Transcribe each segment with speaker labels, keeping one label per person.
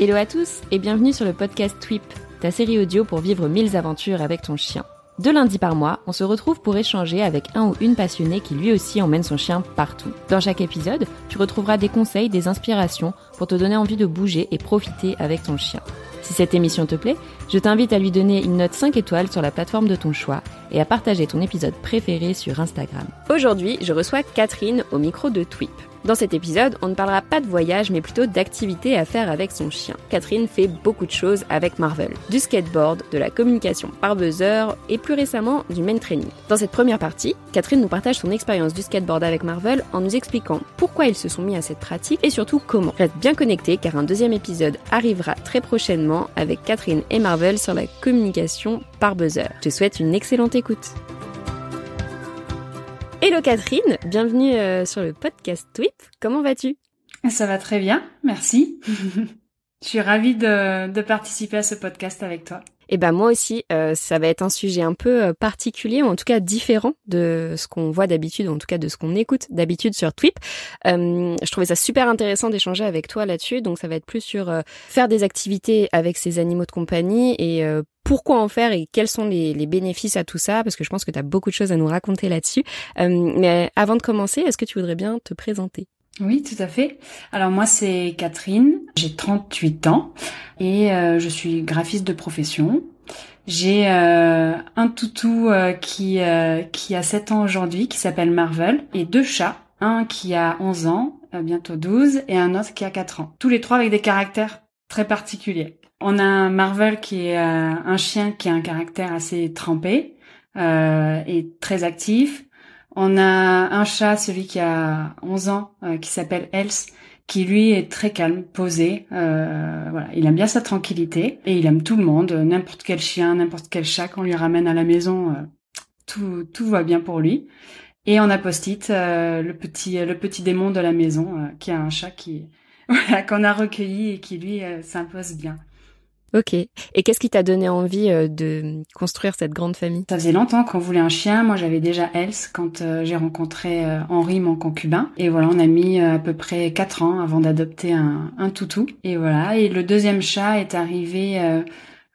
Speaker 1: Hello à tous et bienvenue sur le podcast Twip, ta série audio pour vivre mille aventures avec ton chien. Deux lundis par mois, on se retrouve pour échanger avec un ou une passionnée qui lui aussi emmène son chien partout. Dans chaque épisode, tu retrouveras des conseils, des inspirations pour te donner envie de bouger et profiter avec ton chien. Si cette émission te plaît, je t'invite à lui donner une note 5 étoiles sur la plateforme de ton choix et à partager ton épisode préféré sur Instagram. Aujourd'hui, je reçois Catherine au micro de Twip. Dans cet épisode, on ne parlera pas de voyage, mais plutôt d'activités à faire avec son chien. Catherine fait beaucoup de choses avec Marvel. Du skateboard, de la communication par buzzer et plus récemment du main training. Dans cette première partie, Catherine nous partage son expérience du skateboard avec Marvel en nous expliquant pourquoi ils se sont mis à cette pratique et surtout comment. Reste bien connecté car un deuxième épisode arrivera très prochainement avec Catherine et Marvel sur la communication par buzzer. Je te souhaite une excellente écoute. Hello Catherine, bienvenue euh, sur le podcast Twip. Comment vas-tu?
Speaker 2: Ça va très bien, merci. Je suis ravie de, de, participer à ce podcast avec toi.
Speaker 1: Et eh ben moi aussi, euh, ça va être un sujet un peu euh, particulier, ou en tout cas différent de ce qu'on voit d'habitude, ou en tout cas de ce qu'on écoute d'habitude sur Twip. Euh, je trouvais ça super intéressant d'échanger avec toi là-dessus, donc ça va être plus sur euh, faire des activités avec ces animaux de compagnie et pourquoi en faire et quels sont les, les, bénéfices à tout ça, parce que je pense que tu as beaucoup de choses à nous raconter là-dessus. mais avant de commencer, est-ce que tu voudrais bien te présenter?
Speaker 2: Oui, tout à fait. Alors moi, c'est Catherine, j'ai 38 ans et euh, je suis graphiste de profession. J'ai euh, un toutou euh, qui, qui a 7 ans aujourd'hui, qui s'appelle Marvel, et deux chats, un qui a 11 ans, bientôt 12, et un autre qui a 4 ans. Tous les trois avec des caractères très particuliers. On a Marvel qui est un chien qui a un caractère assez trempé et très actif. On a un chat, celui qui a 11 ans, euh, qui s'appelle Else, qui lui est très calme, posé. Euh, voilà, il aime bien sa tranquillité et il aime tout le monde, n'importe quel chien, n'importe quel chat qu'on lui ramène à la maison, euh, tout tout va bien pour lui. Et on a Post-it, le petit le petit démon de la maison, qui a un chat qui voilà qu'on a recueilli et qui lui s'impose bien.
Speaker 1: Ok. Et qu'est-ce qui t'a donné envie euh, de construire cette grande famille?
Speaker 2: Ça faisait longtemps qu'on voulait un chien. Moi, j'avais déjà Else quand euh, j'ai rencontré euh, Henri, mon concubin. Et voilà, on a mis à peu près quatre ans avant d'adopter un, toutou. Et voilà. Et le deuxième chat est arrivé,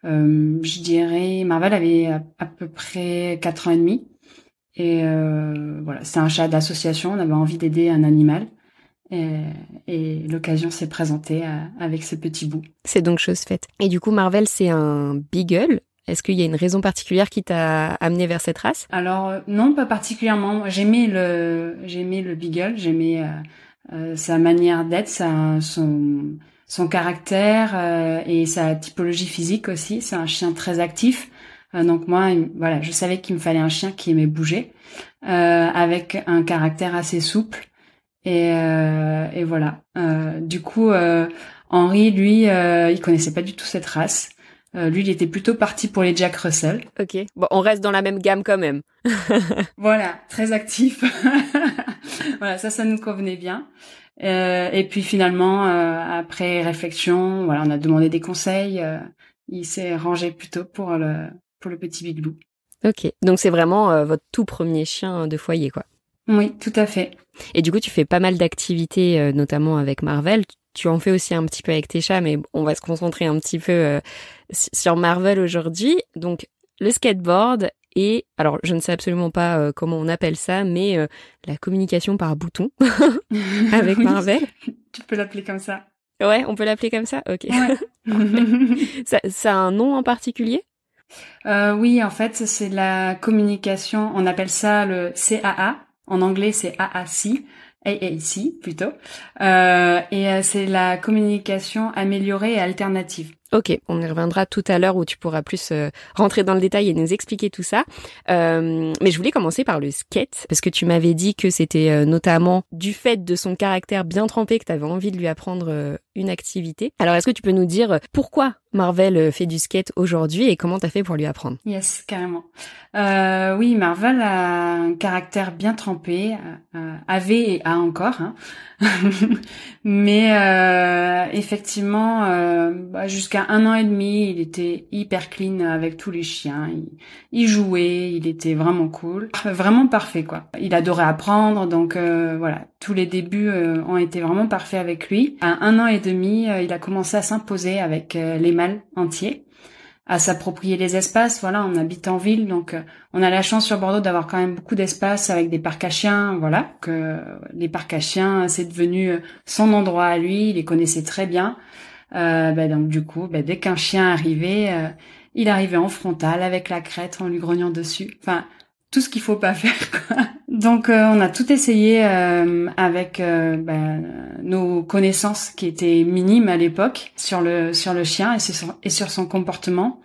Speaker 2: je dirais, Marvel avait à, à, peu près quatre ans et demi. Et voilà, c'est un chat d'association. On avait envie d'aider un animal. Et, et l'occasion s'est présentée euh, avec ce petit bout.
Speaker 1: C'est donc chose faite. Et du coup, Marvel, c'est un beagle. Est-ce qu'il y a une raison particulière qui t'a amené vers cette race?
Speaker 2: Alors euh, non, pas particulièrement. J'aimais le, j'aimais le beagle. J'aimais euh, euh, sa manière d'être, sa, son, son caractère euh, et sa typologie physique aussi. C'est un chien très actif. donc moi, voilà, je savais qu'il me fallait un chien qui aimait bouger, avec un caractère assez souple et, euh, et voilà. Euh, du coup, euh, Henri, lui, il connaissait pas du tout cette race. lui, il était plutôt parti pour les Jack Russell.
Speaker 1: Ok. Bon, on reste dans la même gamme quand même.
Speaker 2: voilà, très actif. voilà, ça, ça nous convenait bien. Euh, et puis finalement, euh, après réflexion, voilà, on a demandé des conseils. Euh, il s'est rangé plutôt pour le pour le petit Big Blue.
Speaker 1: Ok, donc c'est vraiment votre tout premier chien de foyer, quoi.
Speaker 2: Oui, tout à fait.
Speaker 1: Et du coup, tu fais pas mal d'activités, euh, notamment avec Marvel. Tu en fais aussi un petit peu avec tes chats, mais on va se concentrer un petit peu euh, sur Marvel aujourd'hui. Donc, le skateboard et, alors, je ne sais absolument pas euh, comment on appelle ça, mais la communication par bouton avec Marvel.
Speaker 2: tu peux l'appeler comme ça.
Speaker 1: Ouais, on peut l'appeler comme ça? Ok. ça, ça a un nom en particulier?
Speaker 2: Oui, en fait, c'est la communication, on appelle ça le CAA, en anglais, c'est AAC, AAC plutôt. Euh, et euh, c'est la communication améliorée et alternative.
Speaker 1: Ok, on y reviendra tout à l'heure où tu pourras plus euh, rentrer dans le détail et nous expliquer tout ça. Euh, mais je voulais commencer par le skate parce que tu m'avais dit que c'était euh, notamment du fait de son caractère bien trempé que tu avais envie de lui apprendre une activité. Alors est-ce que tu peux nous dire pourquoi Marvel fait du skate aujourd'hui et comment t'as fait pour lui apprendre?
Speaker 2: Yes, carrément. Euh, oui, Marvel a un caractère bien trempé, euh, avait et a encore. Hein. Mais euh, effectivement, euh, bah, jusqu'à un an et demi, il était hyper clean avec tous les chiens. Il, jouait, il était vraiment cool, vraiment parfait quoi. Il adorait apprendre, donc euh, voilà, tous les débuts euh, ont été vraiment parfaits avec lui. À un an et demi, il a commencé à s'imposer avec les mâles entiers à s'approprier les espaces. Voilà, on habite en ville, donc euh, on a la chance sur Bordeaux d'avoir quand même beaucoup d'espace avec des parcs à chiens. Voilà, que les parcs à chiens, c'est devenu euh, son endroit à lui. Il les connaissait très bien. Euh, ben donc du coup, ben, dès qu'un chien arrivait, euh, il arrivait en frontal avec la crête en lui grognant dessus. Enfin, tout ce qu'il faut pas faire. Donc euh, on a tout essayé euh, avec euh, ben, nos connaissances qui étaient minimes à l'époque sur le sur le chien et sur, et sur son comportement.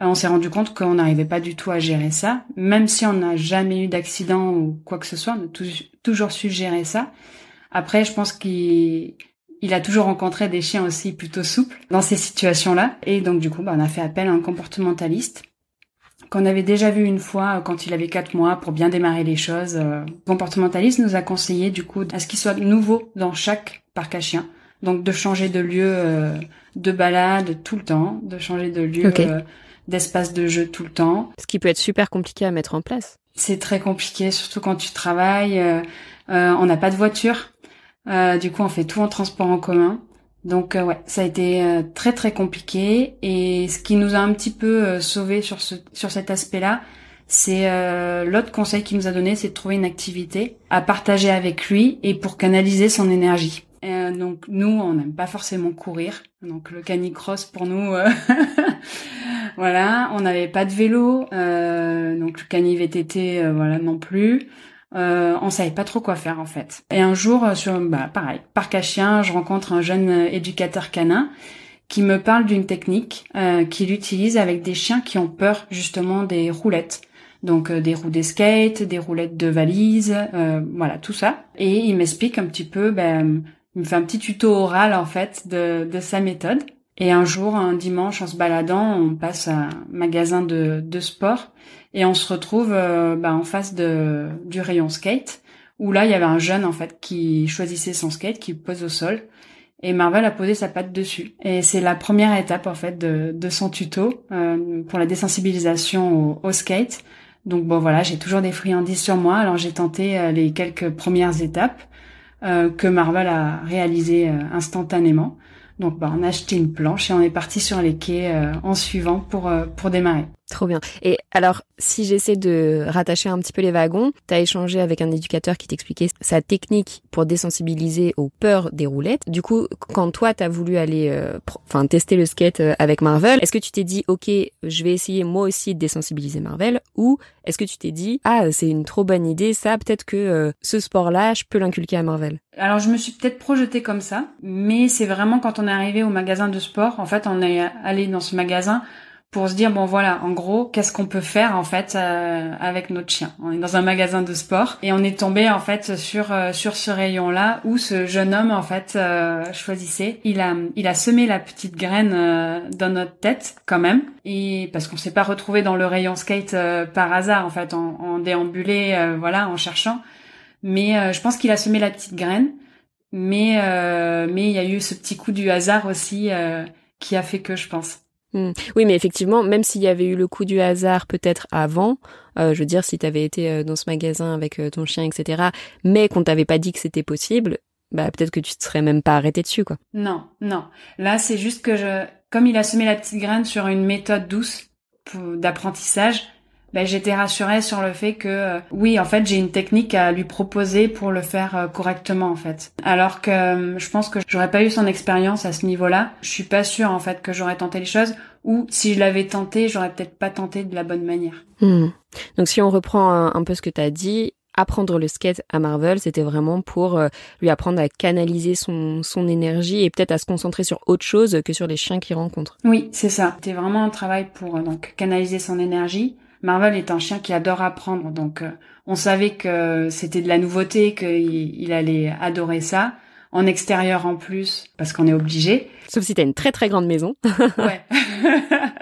Speaker 2: on s'est rendu compte qu'on n'arrivait pas du tout à gérer ça, même si on n'a jamais eu d'accident ou quoi que ce soit, on a toujours su gérer ça. Après, je pense qu'il il a toujours rencontré des chiens aussi plutôt souples dans ces situations-là, et donc du coup, ben, on a fait appel à un comportementaliste qu'on avait déjà vu une fois euh, quand il avait quatre mois pour bien démarrer les choses. Euh, comportementaliste nous a conseillé du coup à ce qu'il soit nouveau dans chaque parc à chiens. Donc de changer de lieu euh, de balade tout le temps, de changer de lieu d'espace de jeu tout le temps.
Speaker 1: Ce qui peut être super compliqué à mettre en place.
Speaker 2: C'est très compliqué, surtout quand tu travailles. on n'a pas de voiture, du coup on fait tout en transport en commun. Donc euh, ouais, ça a été euh, très très compliqué et ce qui nous a un petit peu euh, sauvé sur ce sur cet aspect-là, c'est l'autre conseil qu'il nous a donné, c'est de trouver une activité à partager avec lui et pour canaliser son énergie. donc nous, on n'aime pas forcément courir, donc le canicross pour nous, voilà, on n'avait pas de vélo, donc le cani VTT, voilà non plus. Euh, on savait pas trop quoi faire en fait. Et un jour, euh, sur bah, pareil, parc à je rencontre un jeune euh, éducateur canin qui me parle d'une technique euh, qu'il utilise avec des chiens qui ont peur justement des roulettes. Donc des roues d'escape, des roulettes de valise, voilà tout ça. Et il m'explique un petit peu, ben, il me fait un petit tuto oral en fait de, de sa méthode. Et un jour, un dimanche, en se baladant, on passe à un magasin de, de sport et on se retrouve euh, bah, en face de, du rayon skate où là il y avait un jeune en fait qui choisissait son skate, qui pose au sol et Marvel a posé sa patte dessus. Et c'est la première étape en fait de, de son tuto euh, pour la désensibilisation au, au, skate. Donc bon voilà, j'ai toujours des friandises sur moi, alors j'ai tenté euh, les quelques premières étapes euh, que Marvel a réalisées euh, instantanément. Donc bah, on a acheté une planche et on est parti sur les quais en suivant pour pour démarrer.
Speaker 1: Trop bien. Et alors, si j'essaie de rattacher un petit peu les wagons, tu as échangé avec un éducateur qui t'expliquait sa technique pour désensibiliser aux peurs des roulettes. Du coup, quand toi, tu as voulu aller euh, enfin tester le skate euh, avec Marvel, est-ce que tu t'es dit, OK, je vais essayer moi aussi de désensibiliser Marvel Ou est-ce que tu t'es dit, ah, c'est une trop bonne idée, ça, peut-être que euh, ce sport-là, je peux l'inculquer à Marvel?
Speaker 2: Alors, je me suis peut-être projetée comme ça, mais c'est vraiment quand on est arrivé au magasin de sport, en fait, on est allé dans ce magasin pour se dire bon voilà en gros qu'est-ce qu'on peut faire en fait euh, avec notre chien? On est dans un magasin de sport et on est tombé en fait sur euh, sur ce rayon là où ce jeune homme en fait euh, choisissait. Il a il a semé la petite graine dans notre tête quand même. Et parce qu'on s'est pas retrouvé dans le rayon skate par hasard en fait en, en déambulé voilà en cherchant. Mais je pense qu'il a semé la petite graine. Mais mais il y a eu ce petit coup du hasard aussi qui a fait que je pense
Speaker 1: Hmm. Oui, mais effectivement, même s'il y avait eu le coup du hasard peut-être avant, euh, je veux dire, si tu avais été euh, dans ce magasin avec euh, ton chien, etc., mais qu'on t'avait pas dit que c'était possible, bah peut-être que tu te serais même pas arrêté dessus, quoi.
Speaker 2: Non, non. Là, c'est juste que je, comme il a semé la petite graine sur une méthode douce d'apprentissage, ben, j'étais rassurée sur le fait que euh, oui, en fait, j'ai une technique à lui proposer pour le faire euh, correctement en fait. Alors que euh, je pense que j'aurais pas eu son expérience à ce niveau-là. Je suis pas sûre en fait que j'aurais tenté les choses ou si je l'avais tenté, j'aurais peut-être pas tenté de la bonne manière.
Speaker 1: Hmm. Donc si on reprend un, peu ce que tu as dit, apprendre le skate à Marvel, c'était vraiment pour euh, lui apprendre à canaliser son, son énergie et peut-être à se concentrer sur autre chose que sur les chiens qu'il rencontre.
Speaker 2: Oui, c'est ça. C'était vraiment un travail pour euh, donc canaliser son énergie. Marvel est un chien qui adore apprendre, donc euh, on savait que c'était de la nouveauté, qu'il il allait adorer ça. En extérieur en plus, parce qu'on est obligé.
Speaker 1: Sauf si t'as une très très grande maison.
Speaker 2: ouais.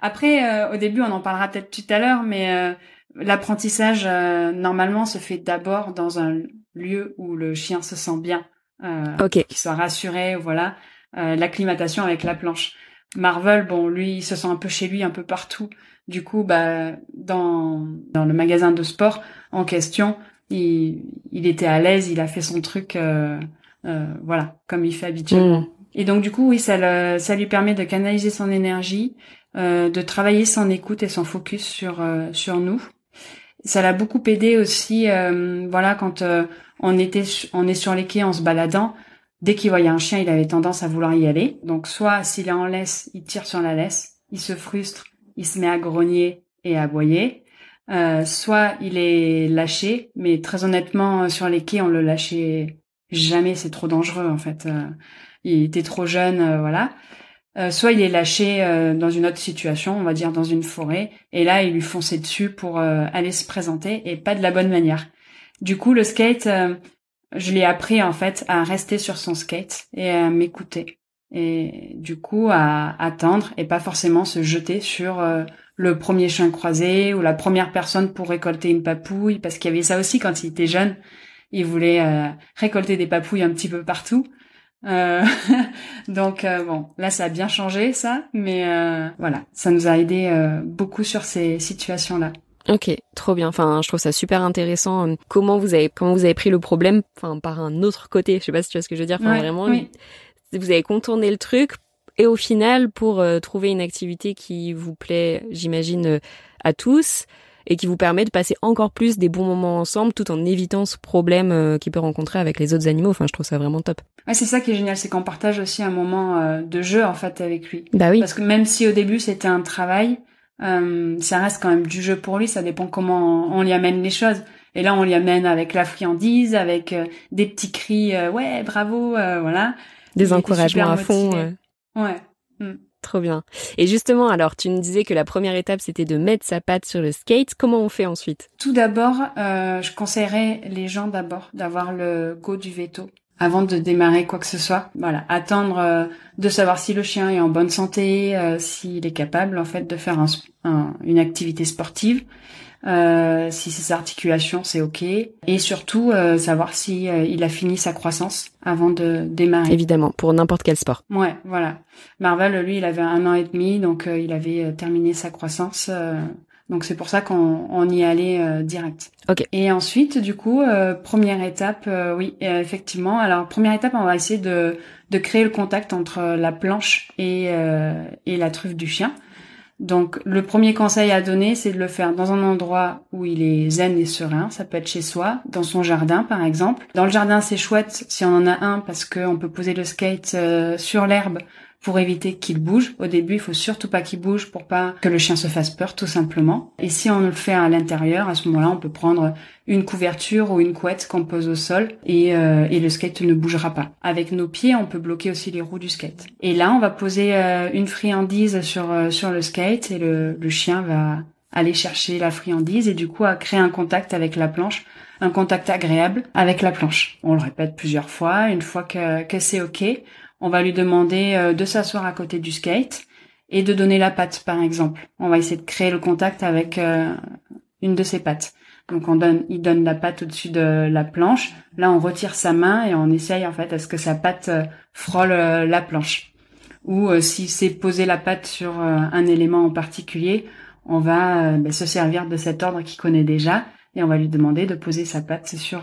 Speaker 2: Après, au début, on en parlera peut-être tout à l'heure, mais L'apprentissage euh, normalement se fait d'abord dans un lieu où le chien se sent bien, euh, qu'il soit rassuré, voilà. Euh, l'acclimatation avec la planche. Marvel, bon, lui, il se sent un peu chez lui, un peu partout. Du coup, bah, dans dans le magasin de sport en question, il, il était à l'aise, il a fait son truc, euh, euh, voilà, comme il fait habituellement. Mm. Et donc, du coup, oui, ça, le, ça lui permet de canaliser son énergie, euh, de travailler son écoute et son focus sur sur nous ça l'a beaucoup aidé aussi, euh, voilà, quand euh, on était, on est sur les quais en se baladant. Dès qu'il voyait un chien, il avait tendance à vouloir y aller. Donc soit s'il est en laisse, il tire sur la laisse, il se frustre, il se met à grogner et à aboyer. Euh, soit il est lâché, mais très honnêtement, sur les quais, on le lâchait jamais, c'est trop dangereux en fait. il était trop jeune, voilà. Euh, soit il est lâché euh, dans une autre situation, on va dire dans une forêt, et là il lui fonçait dessus pour euh, aller se présenter et pas de la bonne manière. Du coup, le skate, je l'ai appris en fait à rester sur son skate et à m'écouter. Et du coup, à attendre et pas forcément se jeter sur le premier chien croisé ou la première personne pour récolter une papouille, parce qu'il y avait ça aussi quand il était jeune. Il voulait récolter des papouilles un petit peu partout. Euh, donc euh, bon, là ça a bien changé ça, mais euh, voilà, ça nous a aidé euh, beaucoup sur ces situations-là.
Speaker 1: Ok, trop bien. Enfin, je trouve ça super intéressant. Comment vous avez comment vous avez pris le problème, enfin par un autre côté. Je sais pas si tu vois ce que je veux dire. Enfin, vraiment, vous avez contourné le truc et au final pour trouver une activité qui vous plaît, j'imagine à tous et qui vous permet de passer encore plus des bons moments ensemble tout en évitant ce problème euh, qu'il peut rencontrer avec les autres animaux. Enfin, je trouve ça vraiment top.
Speaker 2: Ouais, c'est ça qui est génial, c'est qu'on partage aussi un moment euh, de jeu en fait avec lui.
Speaker 1: Bah oui.
Speaker 2: Parce que même si au début c'était un travail, euh, ça reste quand même du jeu pour lui. Ça dépend comment on, lui amène les choses. Et là, on lui amène avec la friandise, avec des petits cris, ouais, bravo, voilà.
Speaker 1: Des encouragements à fond.
Speaker 2: Ouais. Mm.
Speaker 1: Trop bien. Et justement, alors, tu me disais que la première étape, c'était de mettre sa patte sur le skate. Comment on fait ensuite?
Speaker 2: Tout d'abord, euh, je conseillerais les gens d'abord d'avoir le go du veto avant de démarrer quoi que ce soit. Voilà, attendre euh, de savoir si le chien est en bonne santé, euh, s'il est capable en fait de faire une activité sportive. Euh, si ses articulations c'est ok, et surtout euh, savoir si euh, il a fini sa croissance avant de démarrer.
Speaker 1: Évidemment, pour n'importe quel sport.
Speaker 2: Ouais, voilà. Marvel, lui, il avait un an et demi, donc il avait terminé sa croissance. donc c'est pour ça qu'on on y allait direct.
Speaker 1: Ok.
Speaker 2: Et ensuite, du coup, première étape, oui, effectivement. Alors première étape, on va essayer de de créer le contact entre la planche et et la truffe du chien. Donc le premier conseil à donner, c'est de le faire dans un endroit où il est zen et serein. Ça peut être chez soi, dans son jardin par exemple. Dans le jardin, c'est chouette si on en a un parce qu'on peut poser le skate euh, sur l'herbe pour éviter qu'il bouge. Au début, il faut surtout pas qu'il bouge pour pas que le chien se fasse peur, tout simplement. Et si on le fait à l'intérieur, à ce moment-là, on peut prendre une couverture ou une couette qu'on pose au sol et, euh, et, le skate ne bougera pas. Avec nos pieds, on peut bloquer aussi les roues du skate. Et là, on va poser euh, une friandise sur euh, sur le skate et le, le chien va aller chercher la friandise et du coup à créer un contact avec la planche un contact agréable avec la planche. On le répète plusieurs fois. Une fois que, que c'est OK, on va lui demander euh, de s'asseoir à côté du skate et de donner la patte, par exemple. On va essayer de créer le contact avec euh, une de ses pattes. Donc on donne, il donne la patte au-dessus de la planche. Là, on retire sa main et on essaye en fait à ce que sa patte euh, frôle la planche. Ou si c'est poser la patte sur un élément en particulier, on va ben, se servir de cet ordre qu'il connaît déjà et on va lui demander de poser sa patte sur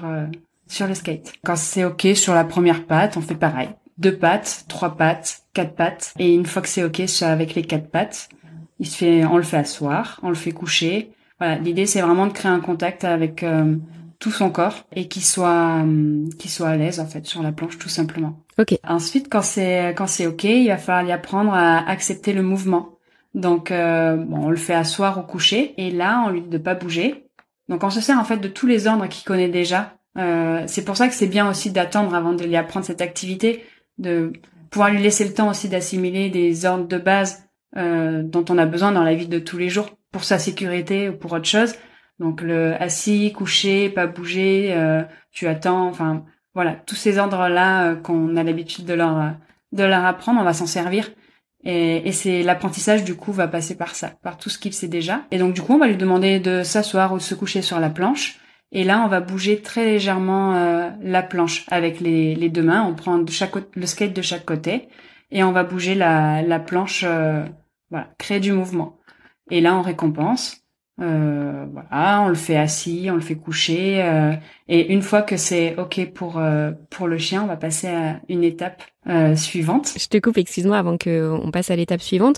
Speaker 2: sur le skate. Quand c'est ok sur la première patte, on fait pareil deux pattes, trois pattes, quatre pattes. Et une fois que c'est ok, avec les quatre pattes, il se fait, on le fait asseoir, on le fait coucher. Voilà, l'idée c'est vraiment de créer un contact avec euh, tout son corps et qu'il soit, euh, qu'il soit à l'aise en fait sur la planche tout simplement.
Speaker 1: Ok.
Speaker 2: Ensuite, quand c'est quand c'est ok, il va falloir y apprendre à accepter le mouvement. Donc, euh, bon, on le fait asseoir ou coucher, et là, on lui dit de pas bouger, Donc on se sert en fait de tous les ordres qu'il connaît déjà. Euh, c'est pour ça que c'est bien aussi d'attendre avant de lui apprendre cette activité, de pouvoir lui laisser le temps aussi d'assimiler des ordres de base euh, dont on a besoin dans la vie de tous les jours pour sa sécurité ou pour autre chose. Donc le assis, couché, pas bouger, euh, tu attends, enfin voilà, tous ces ordres-là euh, qu'on a l'habitude de leur de leur apprendre, on va s'en servir. Et, et c'est l'apprentissage du coup va passer par ça, par tout ce qu'il sait déjà. Et donc du coup on va lui demander de s'asseoir ou de se coucher sur la planche. Et là on va bouger très légèrement euh, la planche avec les, les, deux mains. On prend le skate de chaque côté et on va bouger la, la planche, euh, voilà, créer du mouvement. Et là on récompense. Euh, voilà, on le fait assis, on le fait coucher, euh, et une fois que c'est ok pour euh, pour le chien, on va passer à une étape euh, suivante.
Speaker 1: Je te coupe, excuse-moi, avant que on passe à l'étape suivante.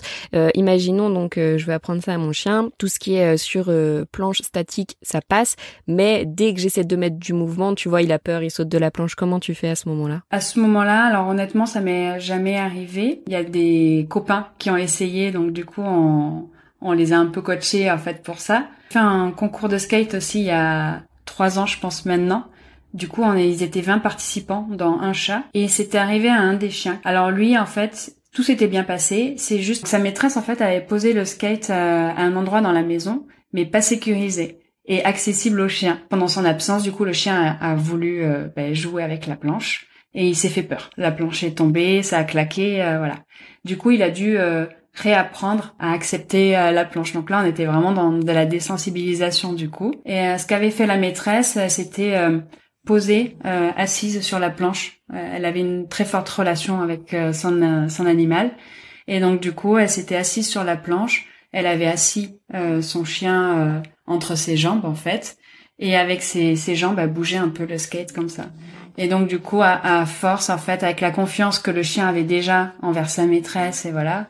Speaker 1: imaginons donc, je vais apprendre ça à mon chien. Tout ce qui est sur planche statique, ça passe, mais dès que j'essaie de mettre du mouvement, tu vois, il a peur, il saute de la planche. Comment tu fais à ce moment-là?
Speaker 2: À ce moment-là, alors honnêtement, ça m'est jamais arrivé. Il y a des copains qui ont essayé, donc du coup, on on les a un peu coachés en fait pour ça. J'ai fait un concours de skate aussi il y a trois ans, je pense maintenant. Du coup, ils étaient 20 participants dans un chat et c'était arrivé à un des chiens. Alors lui, en fait, tout s'était bien passé. C'est juste que sa maîtresse, en fait, avait posé le skate euh, à un endroit dans la maison, mais pas sécurisé et accessible au chien. Pendant son absence, du coup, le chien a, voulu euh, ben, jouer avec la planche et il s'est fait peur. La planche est tombée, ça a claqué, euh, voilà. Du coup, il a dû réapprendre à accepter euh, la planche. Donc là, on était vraiment dans de la désensibilisation du coup. Et euh, ce qu'avait fait la maîtresse, euh, c'était poser assise sur la planche. elle avait une très forte relation avec son, son animal. Et donc du coup, elle s'était assise sur la planche. Elle avait assis son chien entre ses jambes en fait. Et avec ses, ses jambes, elle bougeait un peu le skate comme ça. Et donc du coup, à, à, force, en fait, avec la confiance que le chien avait déjà envers sa maîtresse, et voilà,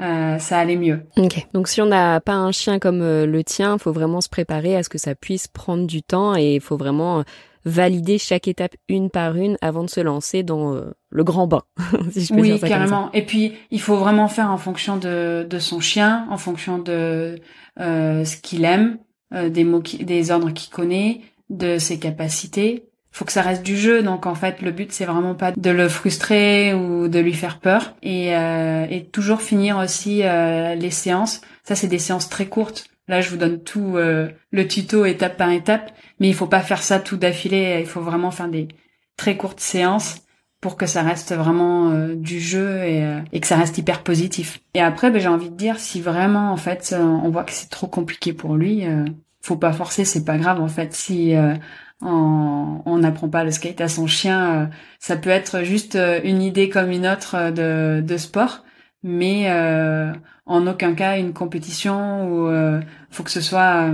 Speaker 2: euh, ça allait mieux.
Speaker 1: Ok. Donc si on n'a pas un chien comme euh, le tien, faut vraiment se préparer à ce que ça puisse prendre du temps et il faut vraiment euh, valider chaque étape une par une avant de se lancer dans le grand bain.
Speaker 2: si je peux oui, carrément. Et puis il faut vraiment faire en fonction de, de son chien, en fonction de ce qu'il aime, des mots, des ordres qu'il connaît, de ses capacités faut que ça reste du jeu donc en fait le but c'est vraiment pas de le frustrer ou de lui faire peur. Et, euh, et toujours finir aussi euh, les séances. Ça c'est des séances très courtes. Là je vous donne tout euh, le tuto étape par étape. Mais il faut pas faire ça tout d'affilée. Il faut vraiment faire des très courtes séances pour que ça reste vraiment euh, du jeu et, euh, et, que ça reste hyper positif. Et après ben, j'ai envie de dire si vraiment en fait on voit que c'est trop compliqué pour lui faut pas forcer c'est pas grave en fait si on n'apprend pas le skate à son chien. Euh, ça peut être juste euh, une idée comme une autre euh, de, sport, mais en aucun cas une compétition où faut que ce soit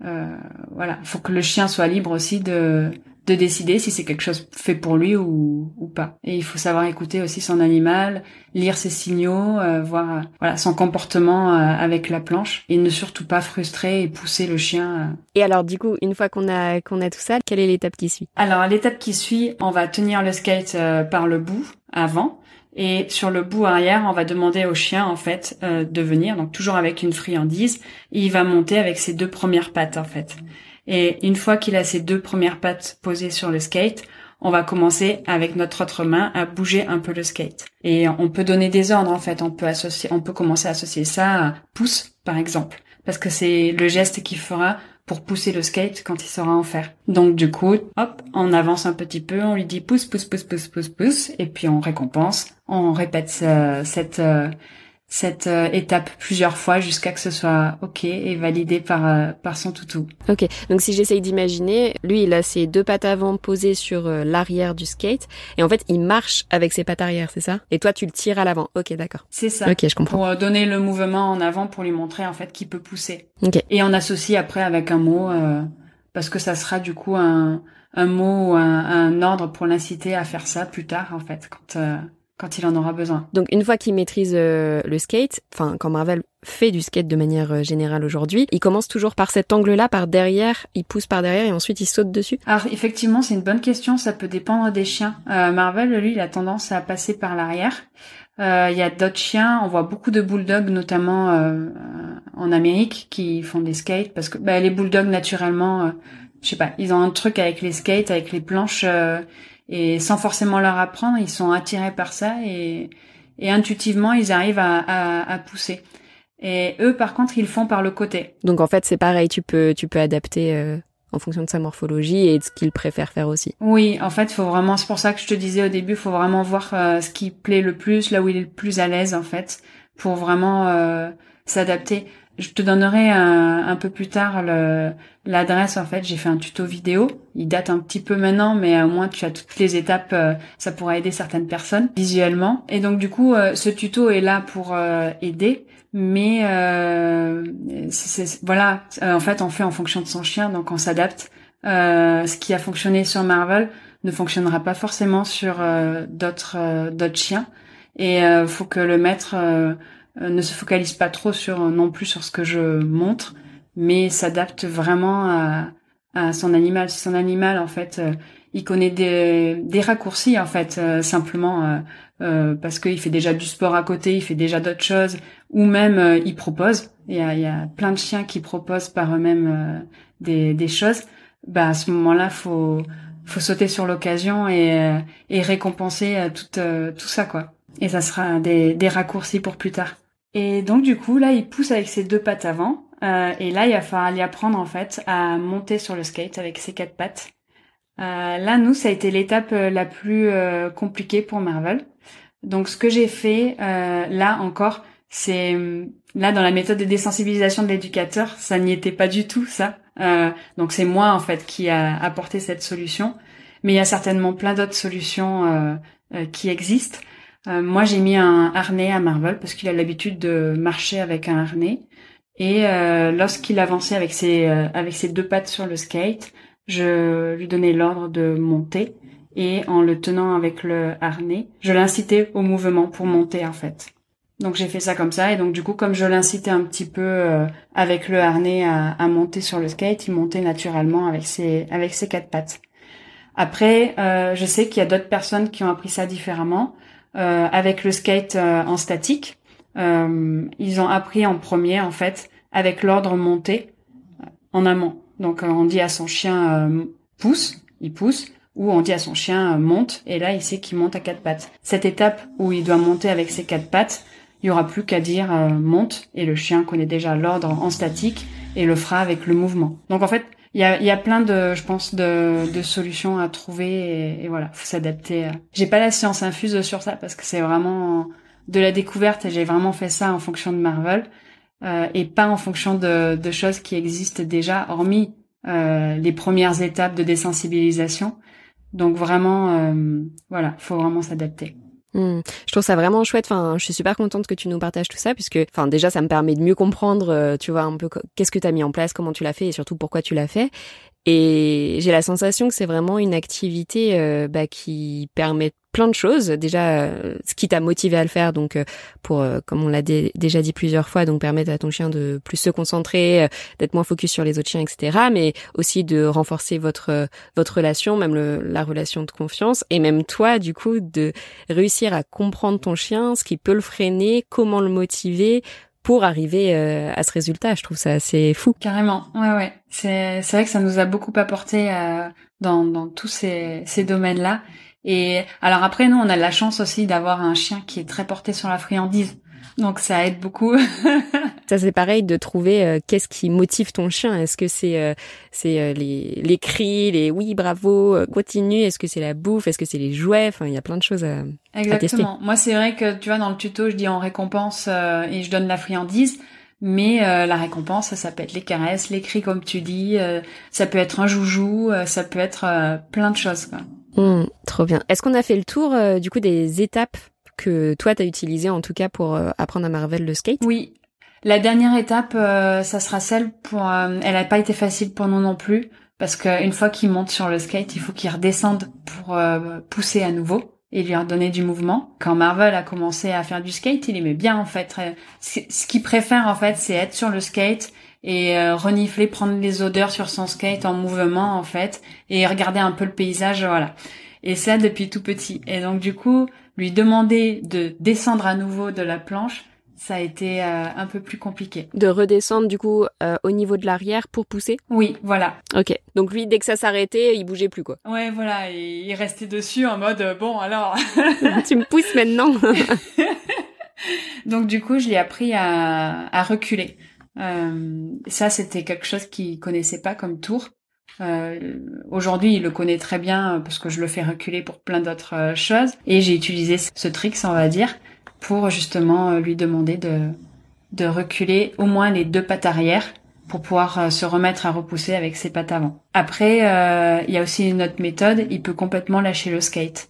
Speaker 2: voilà, faut que le chien soit libre aussi de de décider si c'est quelque chose fait pour lui ou, ou pas. Et il faut savoir écouter aussi son animal, lire ses signaux, euh, voir voilà son comportement euh, avec la planche et ne surtout pas frustrer et pousser le chien. Euh.
Speaker 1: Et alors du coup, une fois qu'on a qu'on a tout ça, quelle est l'étape qui suit?
Speaker 2: Alors l'étape qui suit, on va tenir le skate par le bout avant. Et sur le bout arrière, on va demander au chien en fait de venir, donc toujours avec une friandise. Et il va monter avec ses deux premières pattes en fait. Et une fois qu'il a ses deux premières pattes posées sur le skate, on va commencer avec notre autre main à bouger un peu le skate. Et on peut donner des ordres en fait. On peut associer, on peut commencer à associer ça à pouce par exemple, parce que c'est le geste qu'il fera pour pousser le skate quand il saura en faire. Donc du coup, hop, on avance un petit peu, on lui dit pousse, pousse, pousse, pousse, pousse, pousse, et puis on récompense. On répète cette euh, cette euh, étape plusieurs fois jusqu'à que ce soit ok et validé par euh, par son toutou.
Speaker 1: Ok, donc si j'essaye d'imaginer, lui il a ses deux pattes avant posées sur euh, l'arrière du skate et en fait il marche avec ses pattes arrière, c'est ça? Et toi tu le tires à l'avant. Ok, d'accord.
Speaker 2: C'est ça.
Speaker 1: Ok, je comprends.
Speaker 2: Pour donner le mouvement en avant pour lui montrer en fait qu'il peut pousser. Ok. Et on associe après avec un mot parce que ça sera du coup un un mot ou un, un ordre pour l'inciter à faire ça plus tard en fait quand quand il en aura besoin.
Speaker 1: Donc une fois qu'il maîtrise euh, le skate, enfin quand Marvel fait du skate de manière euh, générale aujourd'hui, il commence toujours par cet angle-là, par derrière, il pousse par derrière et ensuite il saute dessus.
Speaker 2: Alors effectivement, c'est une bonne question, ça peut dépendre des chiens. Euh, Marvel, lui, il a tendance à passer par l'arrière. Euh, il y a d'autres chiens, on voit beaucoup de bulldogs, notamment en Amérique, qui font des skates parce que bah, les bulldogs naturellement, je sais pas, ils ont un truc avec les skates, avec les planches et sans forcément leur apprendre, ils sont attirés par ça et, et intuitivement ils arrivent à, à, à, pousser. Et eux, par contre, ils le font par le côté.
Speaker 1: Donc en fait, c'est pareil, tu peux tu peux adapter euh, en fonction de sa morphologie et de ce qu'il préfère faire aussi.
Speaker 2: Oui, en fait, faut vraiment. C'est pour ça que je te disais au début, faut vraiment voir euh, ce qui plaît le plus, là où il est le plus à l'aise en fait, pour vraiment euh, s'adapter. Je te donnerai un, un peu plus tard l'adresse. En fait, j'ai fait un tuto vidéo. Il date un petit peu maintenant, mais au moins tu as toutes les étapes. Euh, ça pourra aider certaines personnes visuellement. Et donc du coup, euh, ce tuto est là pour euh, aider. Mais voilà, en fait, on fait en fonction de son chien, donc on s'adapte. ce qui a fonctionné sur Marvel ne fonctionnera pas forcément sur d'autres d'autres chiens. Et faut que le maître euh, ne se focalise pas trop sur non plus sur ce que je montre, mais s'adapte vraiment à, à, son animal. Si son animal, en fait, euh, il connaît des, des raccourcis, en fait, euh, simplement parce qu'il fait déjà du sport à côté, il fait déjà d'autres choses, ou même il propose. Il y a, il y a plein de chiens qui proposent par eux-mêmes des, des choses. Bah à ce moment-là, faut faut sauter sur l'occasion et, et récompenser tout tout ça quoi. Et ça sera des, des raccourcis pour plus tard. Et donc du coup, là, il pousse avec ses deux pattes avant. Euh, et là, il va falloir lui apprendre en fait à monter sur le skate avec ses quatre pattes. Euh, là, nous, ça a été l'étape euh, la plus euh, compliquée pour Marvel. Donc, ce que j'ai fait là encore, c'est là dans la méthode de désensibilisation de l'éducateur, ça n'y était pas du tout ça. donc, c'est moi en fait qui a apporté cette solution. Mais il y a certainement plein d'autres solutions qui existent. Euh, moi, j'ai mis un harnais à Marvel parce qu'il a l'habitude de marcher avec un harnais. Et euh, lorsqu'il avançait avec ses euh, avec ses deux pattes sur le skate, je lui donnais l'ordre de monter et en le tenant avec le harnais, je l'incitais au mouvement pour monter en fait. Donc j'ai fait ça comme ça et donc du coup comme je l'incitais un petit peu avec le harnais à, à, monter sur le skate, il montait naturellement avec ses avec ses quatre pattes. Après, je sais qu'il y a d'autres personnes qui ont appris ça différemment. Euh, avec le skate euh, en statique. Euh, ils ont appris en premier en fait avec l'ordre monté en amont. Donc on dit à son chien pousse, il pousse, ou on dit à son chien monte, et là il sait qu'il monte à quatre pattes. Cette étape où il doit monter avec ses quatre pattes, il y aura plus qu'à dire monte, et le chien connaît déjà l'ordre en statique et le fera avec le mouvement. Donc en fait, il y a, y a plein de, je pense, de, de solutions à trouver et, et voilà, faut s'adapter. J'ai pas la science infuse sur ça parce que c'est vraiment de la découverte et j'ai vraiment fait ça en fonction de Marvel euh, et pas en fonction de, de, choses qui existent déjà, hormis euh, les premières étapes de désensibilisation. Donc vraiment, euh, voilà, faut vraiment s'adapter.
Speaker 1: Hmm. Je trouve ça vraiment chouette. Enfin, je suis super contente que tu nous partages tout ça, puisque, enfin, déjà, ça me permet de mieux comprendre, euh, tu vois, un peu qu'est-ce que tu as mis en place, comment tu l'as fait, et surtout pourquoi tu l'as fait. Et j'ai la sensation que c'est vraiment une activité euh, bah, qui permet plein de choses. Déjà, euh, ce qui t'a motivé à le faire, donc pour, comme on l'a déjà dit plusieurs fois, donc permettre à ton chien de plus se concentrer, d'être moins focus sur les autres chiens, etc. Mais aussi de renforcer votre votre relation, même le, la relation de confiance, et même toi, du coup, de réussir à comprendre ton chien, ce qui peut le freiner, comment le motiver, pour arriver euh, à ce résultat. Je trouve ça assez fou.
Speaker 2: Carrément, ouais, ouais. C'est c'est vrai que ça nous a beaucoup apporté euh, dans dans tous ces ces domaines-là. Et alors après, nous, on a la chance aussi d'avoir un chien qui est très porté sur la friandise. Donc ça aide beaucoup.
Speaker 1: ça c'est pareil de trouver euh, qu'est-ce qui motive ton chien. Est-ce que c'est euh, c'est euh, les les cris, les oui bravo, continue. Est-ce que c'est la bouffe, est-ce que c'est les jouets? Enfin il y a plein de choses à,
Speaker 2: Exactement. Moi c'est vrai que tu vois dans le tuto je dis en récompense et je donne la friandise. Mais la récompense, ça, peut être les caresses, les cris comme tu dis, ça peut être un joujou, ça peut être plein de choses. Quoi.
Speaker 1: Mmh, trop bien. Est-ce qu'on a fait le tour du coup des étapes que toi t'as utilisé en tout cas pour euh, apprendre à Marvel le skate?
Speaker 2: Oui. La dernière étape, euh, ça sera celle pour. Euh, elle n'a pas été facile pour nous non plus parce qu'une fois qu'il monte sur le skate, il faut qu'il redescende pour pousser à nouveau. et lui redonner du mouvement. Quand Marvel a commencé à faire du skate, il aimait bien en fait. Ce qu'il préfère en fait, c'est être sur le skate et euh, renifler, prendre les odeurs sur son skate en mouvement en fait et regarder un peu le paysage, voilà. Et ça depuis tout petit. Et donc du coup, lui demander de descendre à nouveau de la planche, ça a été euh, un peu plus compliqué.
Speaker 1: De redescendre du coup euh, au niveau de l'arrière pour pousser?
Speaker 2: Oui, voilà.
Speaker 1: Ok. Donc lui, dès que ça s'arrêtait, il bougeait plus quoi.
Speaker 2: Ouais, voilà. Et il restait dessus en mode bon alors.
Speaker 1: tu me pousses maintenant.
Speaker 2: Donc du coup, je l'ai appris à, à reculer. Euh, ça, c'était quelque chose qu'il connaissait pas comme tour. Euh, Aujourd'hui, il le connaît très bien parce que je le fais reculer pour plein d'autres euh, choses. Et j'ai utilisé ce trick, on va dire, pour justement euh, lui demander de, de reculer au moins les deux pattes arrière pour pouvoir euh, se remettre à repousser avec ses pattes avant. Après, euh, il y a aussi une autre méthode, il peut complètement lâcher le skate.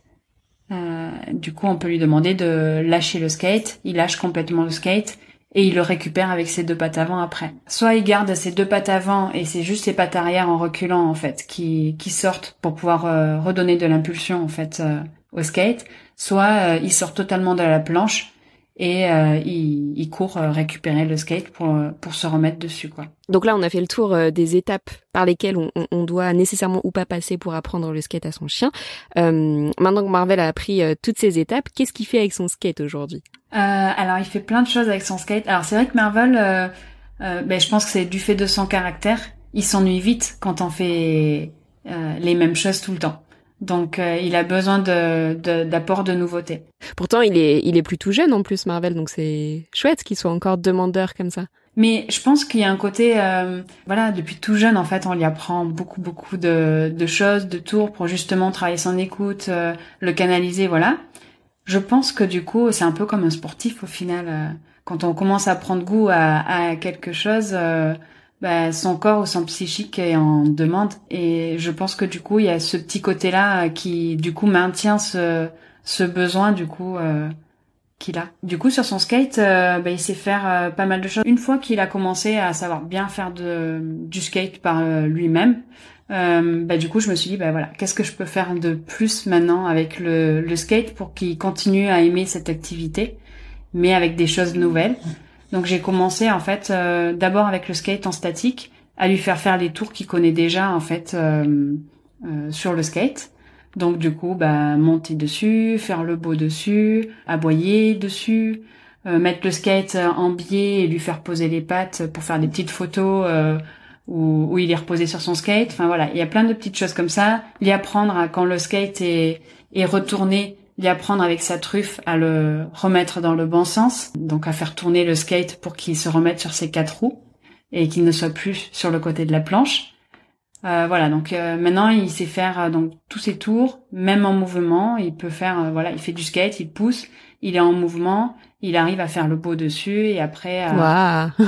Speaker 2: Euh, du coup, on peut lui demander de lâcher le skate, il lâche complètement le skate et il le récupère avec ses deux pattes avant après. Soit il garde ses deux pattes avant et c'est juste ses pattes arrière en reculant en fait qui, qui sortent pour pouvoir redonner de l'impulsion en fait au skate, soit il sort totalement de la planche et euh, il, il, court euh, récupérer le skate pour, euh, pour se remettre dessus quoi.
Speaker 1: Donc là on a fait le tour des étapes par lesquelles on, on, doit nécessairement ou pas passer pour apprendre le skate à son chien. Euh, maintenant que Marvel a appris toutes ces étapes, qu'est-ce qu'il fait avec son skate aujourd'hui?
Speaker 2: Alors il fait plein de choses avec son skate. Alors c'est vrai que Marvel, ben, je pense que c'est du fait de son caractère, il s'ennuie vite quand on fait les mêmes choses tout le temps. Donc euh, il a besoin de d'apport de, nouveautés.
Speaker 1: Pourtant il est il est plutôt jeune en plus Marvel donc c'est chouette qu'il soit encore demandeur comme ça.
Speaker 2: Mais je pense qu'il y a un côté euh, voilà depuis tout jeune en fait on lui apprend beaucoup beaucoup de, de choses de tours pour justement travailler son écoute euh, le canaliser voilà. Je pense que du coup c'est un peu comme un sportif au final quand on commence à prendre goût à, à quelque chose bah, son corps ou son psychique est en demande et je pense que du coup il y a ce petit côté là qui du coup maintient ce ce besoin du coup euh, qu'il a. Du coup sur son skate euh, bah, il sait faire euh, pas mal de choses. Une fois qu'il a commencé à savoir bien faire de du skate par lui-même, bah du coup je me suis dit bah voilà qu'est-ce que je peux faire de plus maintenant avec le, le skate pour qu'il continue à aimer cette activité mais avec des choses nouvelles. Donc j'ai commencé en fait euh, d'abord avec le skate en statique, à lui faire faire les tours qu'il connaît déjà en fait euh, euh, sur le skate. Donc du coup, bah monter dessus, faire le beau dessus, aboyer dessus, mettre le skate en biais et lui faire poser les pattes pour faire des petites photos où, où, il est reposé sur son skate. Enfin voilà, il y a plein de petites choses comme ça. Lui apprendre à, quand le skate est, est retourné lui apprendre avec sa truffe à le remettre dans le bon sens, donc à faire tourner le skate pour qu'il se remette sur ses quatre roues et qu'il ne soit plus sur le côté de la planche. Euh, voilà, donc euh, maintenant il sait faire euh, donc tous ses tours, même en mouvement, il peut faire voilà, il fait du skate, il pousse, il est en mouvement, il arrive à faire le beau dessus et après à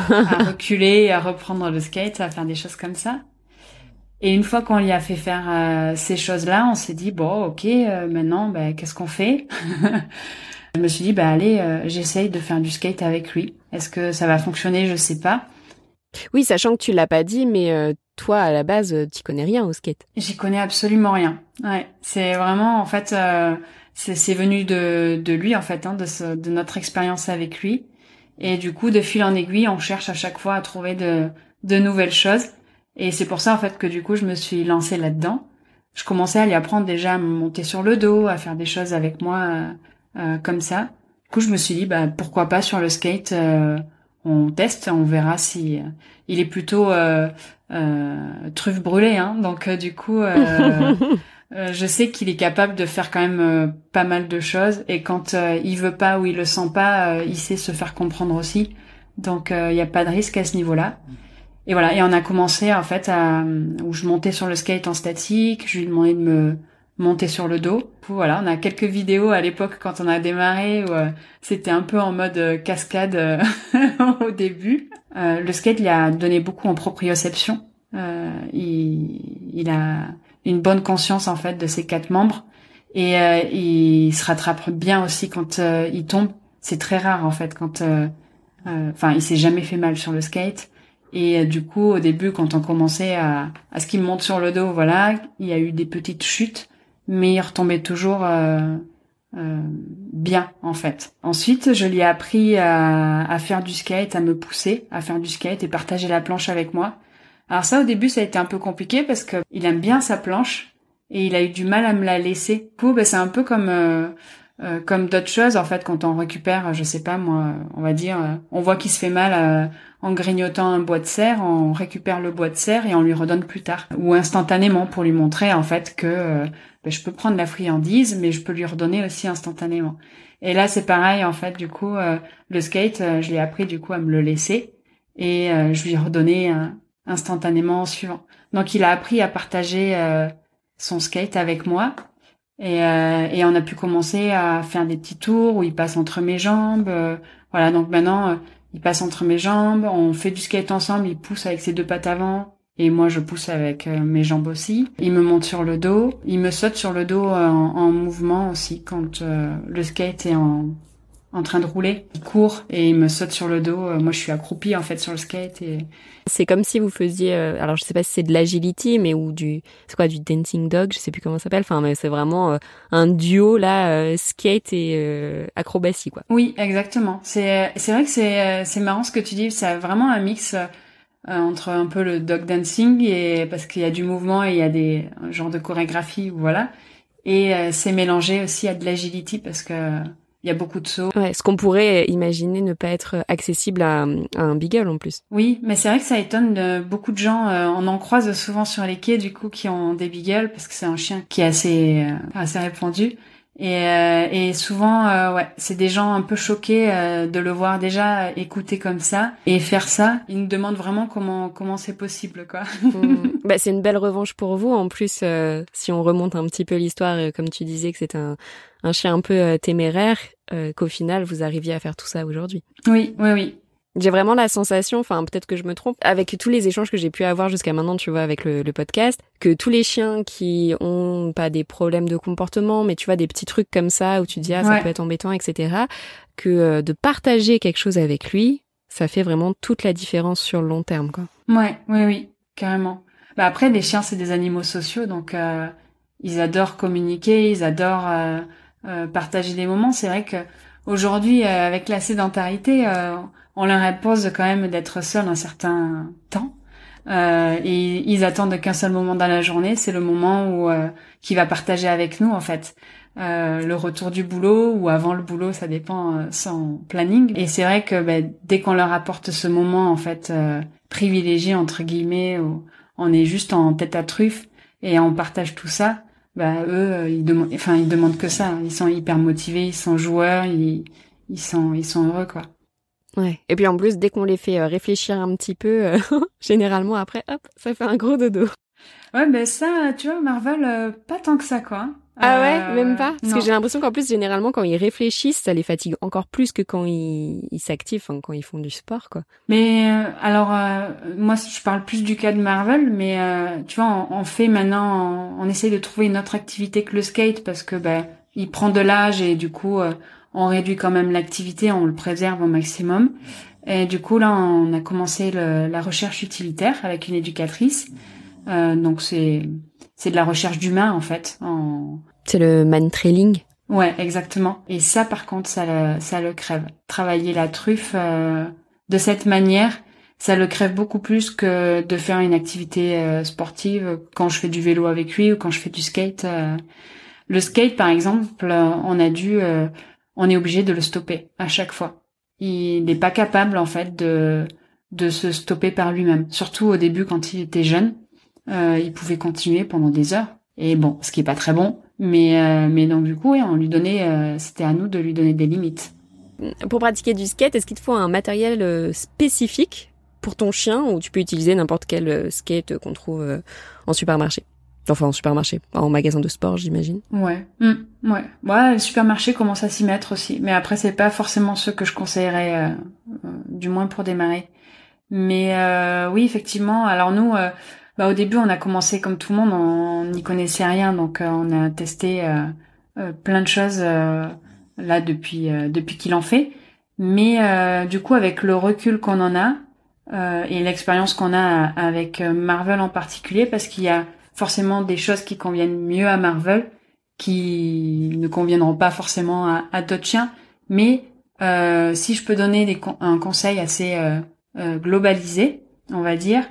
Speaker 2: reculer, à reprendre le skate, à faire des choses comme ça. Et une fois qu'on lui a fait faire euh, ces choses-là, on s'est dit bon, ok, euh, maintenant, ben, qu'est-ce qu'on fait? Je me suis dit, bah allez, euh, j'essaye de faire du skate avec lui. Est-ce que ça va fonctionner? Je sais pas.
Speaker 1: Oui, sachant que tu l'as pas dit, mais toi, à la base, tu connais rien au skate.
Speaker 2: J'y connais absolument rien. Ouais, c'est vraiment, en fait, c'est venu de, de lui, en fait, hein, de, de notre expérience avec lui. Et du coup, de fil en aiguille, on cherche à chaque fois à trouver de, de nouvelles choses. Et c'est pour ça en fait que du coup je me suis lancée là-dedans. Je commençais à lui apprendre déjà à me monter sur le dos, à faire des choses avec moi euh, euh comme ça. Du coup je me suis dit bah pourquoi pas sur le skate euh, on teste, on verra si euh, il est plutôt euh, truffe brûlée hein. Donc du coup je sais qu'il est capable de faire quand même pas mal de choses et quand il veut pas ou il le sent pas, il sait se faire comprendre aussi. Donc il n'y a pas de risque à ce niveau-là. Et voilà, et on a commencé en fait à où je montais sur le skate en statique, je lui demandais de me monter sur le dos. Voilà, on a quelques vidéos à l'époque quand on a démarré où euh, c'était un peu en mode euh, cascade euh, au début. le skate lui a donné beaucoup en proprioception. il, il a une bonne conscience en fait de ses quatre membres et il se rattrape bien aussi quand il tombe. C'est très rare en fait quand, enfin, il s'est jamais fait mal sur le skate. Et euh, du coup, au début, quand on commençait à, à ce qu'il monte sur le dos, voilà, il y a eu des petites chutes, mais il retombait toujours euh, bien en fait. Ensuite, je lui ai appris à, à, faire du skate, à me pousser, à faire du skate et partager la planche avec moi. Alors ça, au début, ça a été un peu compliqué parce que il aime bien sa planche et il a eu du mal à me la laisser. Pour, ben, c'est un peu comme euh, euh, comme d'autres choses en fait quand on récupère, je sais pas moi, on va dire, euh, on voit qu'il se fait mal en grignotant un bois de serre, on récupère le bois de serre et on lui redonne plus tard ou instantanément pour lui montrer en fait que ben, je peux prendre la friandise mais je peux lui redonner aussi instantanément. Et là c'est pareil en fait du coup le skate, je l'ai appris du coup à me le laisser et je lui ai redonné instantanément en suivant. Donc il a appris à partager euh, son skate avec moi et, euh, et, on a pu commencer à faire des petits tours où il passe entre mes jambes. Euh, voilà, donc maintenant il passe entre mes jambes, on fait du skate ensemble, il pousse avec ses deux pattes avant et moi je pousse avec mes jambes aussi. Il me monte sur le dos, il me saute sur le dos en, en mouvement aussi quand le skate est en, en train de rouler. Il court et il me saute sur le dos. Euh, moi, je suis accroupie en fait sur le skate et
Speaker 1: c'est comme si vous faisiez euh, alors je sais pas si c'est de l'agility mais ou du c'est quoi du dancing dog, je sais plus comment ça s'appelle. Enfin, mais c'est vraiment euh, un duo là skate et acrobatie quoi.
Speaker 2: Oui, exactement. C'est c'est vrai que c'est c'est marrant ce que tu dis, c'est vraiment un mix entre un peu le dog dancing et parce qu'il y a du mouvement et il y a des un genre de chorégraphie voilà et c'est mélangé aussi à de l'agility parce que il y a beaucoup de sauts.
Speaker 1: Ouais, ce qu'on pourrait imaginer ne pas être accessible à, un beagle en plus.
Speaker 2: Oui, mais c'est vrai que ça étonne beaucoup de gens. Euh, on en croise souvent sur les quais du coup qui ont des beagles parce que c'est un chien qui est assez euh, assez répandu. Et, euh, et souvent, euh, ouais, c'est des gens un peu choqués euh, de le voir déjà écouter comme ça et faire ça. Ils nous demandent vraiment comment comment c'est possible, quoi.
Speaker 1: Mmh. Bah, c'est une belle revanche pour vous. En plus, si on remonte un petit peu l'histoire, comme tu disais que c'est un, un chien un peu téméraire, qu'au final, vous arriviez à faire tout ça aujourd'hui.
Speaker 2: Oui, oui, oui.
Speaker 1: J'ai vraiment la sensation, enfin peut-être que je me trompe, avec tous les échanges que j'ai pu avoir jusqu'à maintenant, tu vois, avec le, podcast, que tous les chiens qui ont pas des problèmes de comportement, mais tu vois des petits trucs comme ça où tu dis ah ça peut être embêtant, etc. Que euh, de partager quelque chose avec lui, ça fait vraiment toute la différence sur le long terme, quoi.
Speaker 2: Ouais, oui, oui, carrément. Bah après, les chiens c'est des animaux sociaux, donc euh, ils adorent communiquer, ils adorent euh, partager des moments. C'est vrai que aujourd'hui, avec la sédentarité on leur impose quand même d'être seuls un certain temps. Euh, et ils attendent qu'un seul moment dans la journée, c'est le moment où euh, qui va partager avec nous en fait. Euh, le retour du boulot ou avant le boulot, ça dépend euh, sans planning. Et c'est vrai que ben, dès qu'on leur apporte ce moment en fait euh, privilégié entre guillemets, où on est juste en tête à truffe et on partage tout ça, ben, eux ils demandent, enfin ils demandent que ça. Ils sont hyper motivés, ils sont joueurs, ils, ils sont ils sont heureux quoi.
Speaker 1: Ouais. Et puis en plus, dès qu'on les fait euh, réfléchir un petit peu, euh, généralement après, hop, ça fait un gros dodo.
Speaker 2: Ouais, ben ça, tu vois, Marvel, euh, pas tant que ça, quoi.
Speaker 1: Ah ouais, même pas? Parce que j'ai l'impression qu'en plus, généralement, quand ils réfléchissent, ça les fatigue encore plus que quand ils ils s'activent, quand ils font du sport, quoi.
Speaker 2: Mais alors, moi, je parle plus du cas de Marvel, mais tu vois, on, fait maintenant, on, on, essaie de trouver une autre activité que le skate parce que ben, il prend de l'âge et du coup on réduit quand même l'activité, on le préserve au maximum. Et du coup, là, on a commencé la recherche utilitaire avec une éducatrice. Euh, donc c'est c'est de la recherche d'humain en fait. En...
Speaker 1: C'est le man trailing.
Speaker 2: Ouais, exactement. Et ça, par contre, ça le, ça le crève. Travailler la truffe euh, de cette manière, ça le crève beaucoup plus que de faire une activité euh, sportive quand je fais du vélo avec lui ou quand je fais du skate. Euh. Le skate, par exemple, on a dû on est obligé de le stopper à chaque fois. Il n'est pas capable en fait de de se stopper par lui-même. Surtout au début quand il était jeune, euh, il pouvait continuer pendant des heures. Et bon, ce qui est pas très bon, mais euh, mais donc du coup, on lui donnait, euh, c'était à nous de lui donner des limites.
Speaker 1: Pour pratiquer du skate, est-ce qu'il te faut un matériel spécifique pour ton chien ou tu peux utiliser n'importe quel skate qu'on trouve en supermarché? Enfin, en supermarché, en magasin de sport, j'imagine.
Speaker 2: Ouais, mmh. ouais. Ouais, le supermarché commence à s'y mettre aussi. Mais après, c'est pas forcément ce que je conseillerais, euh, euh, du moins pour démarrer. Mais euh, oui, effectivement. Alors nous, bah, au début, on a commencé comme tout le monde, on n'y connaissait rien, donc on a testé plein de choses là depuis depuis qu'il en fait. Mais du coup, avec le recul qu'on en a et l'expérience qu'on a avec Marvel en particulier, parce qu'il y a forcément des choses qui conviennent mieux à Marvel qui ne conviendront pas forcément à, à d'autres chiens. Mais euh, si je peux donner des un conseil assez euh, euh, globalisé, on va dire,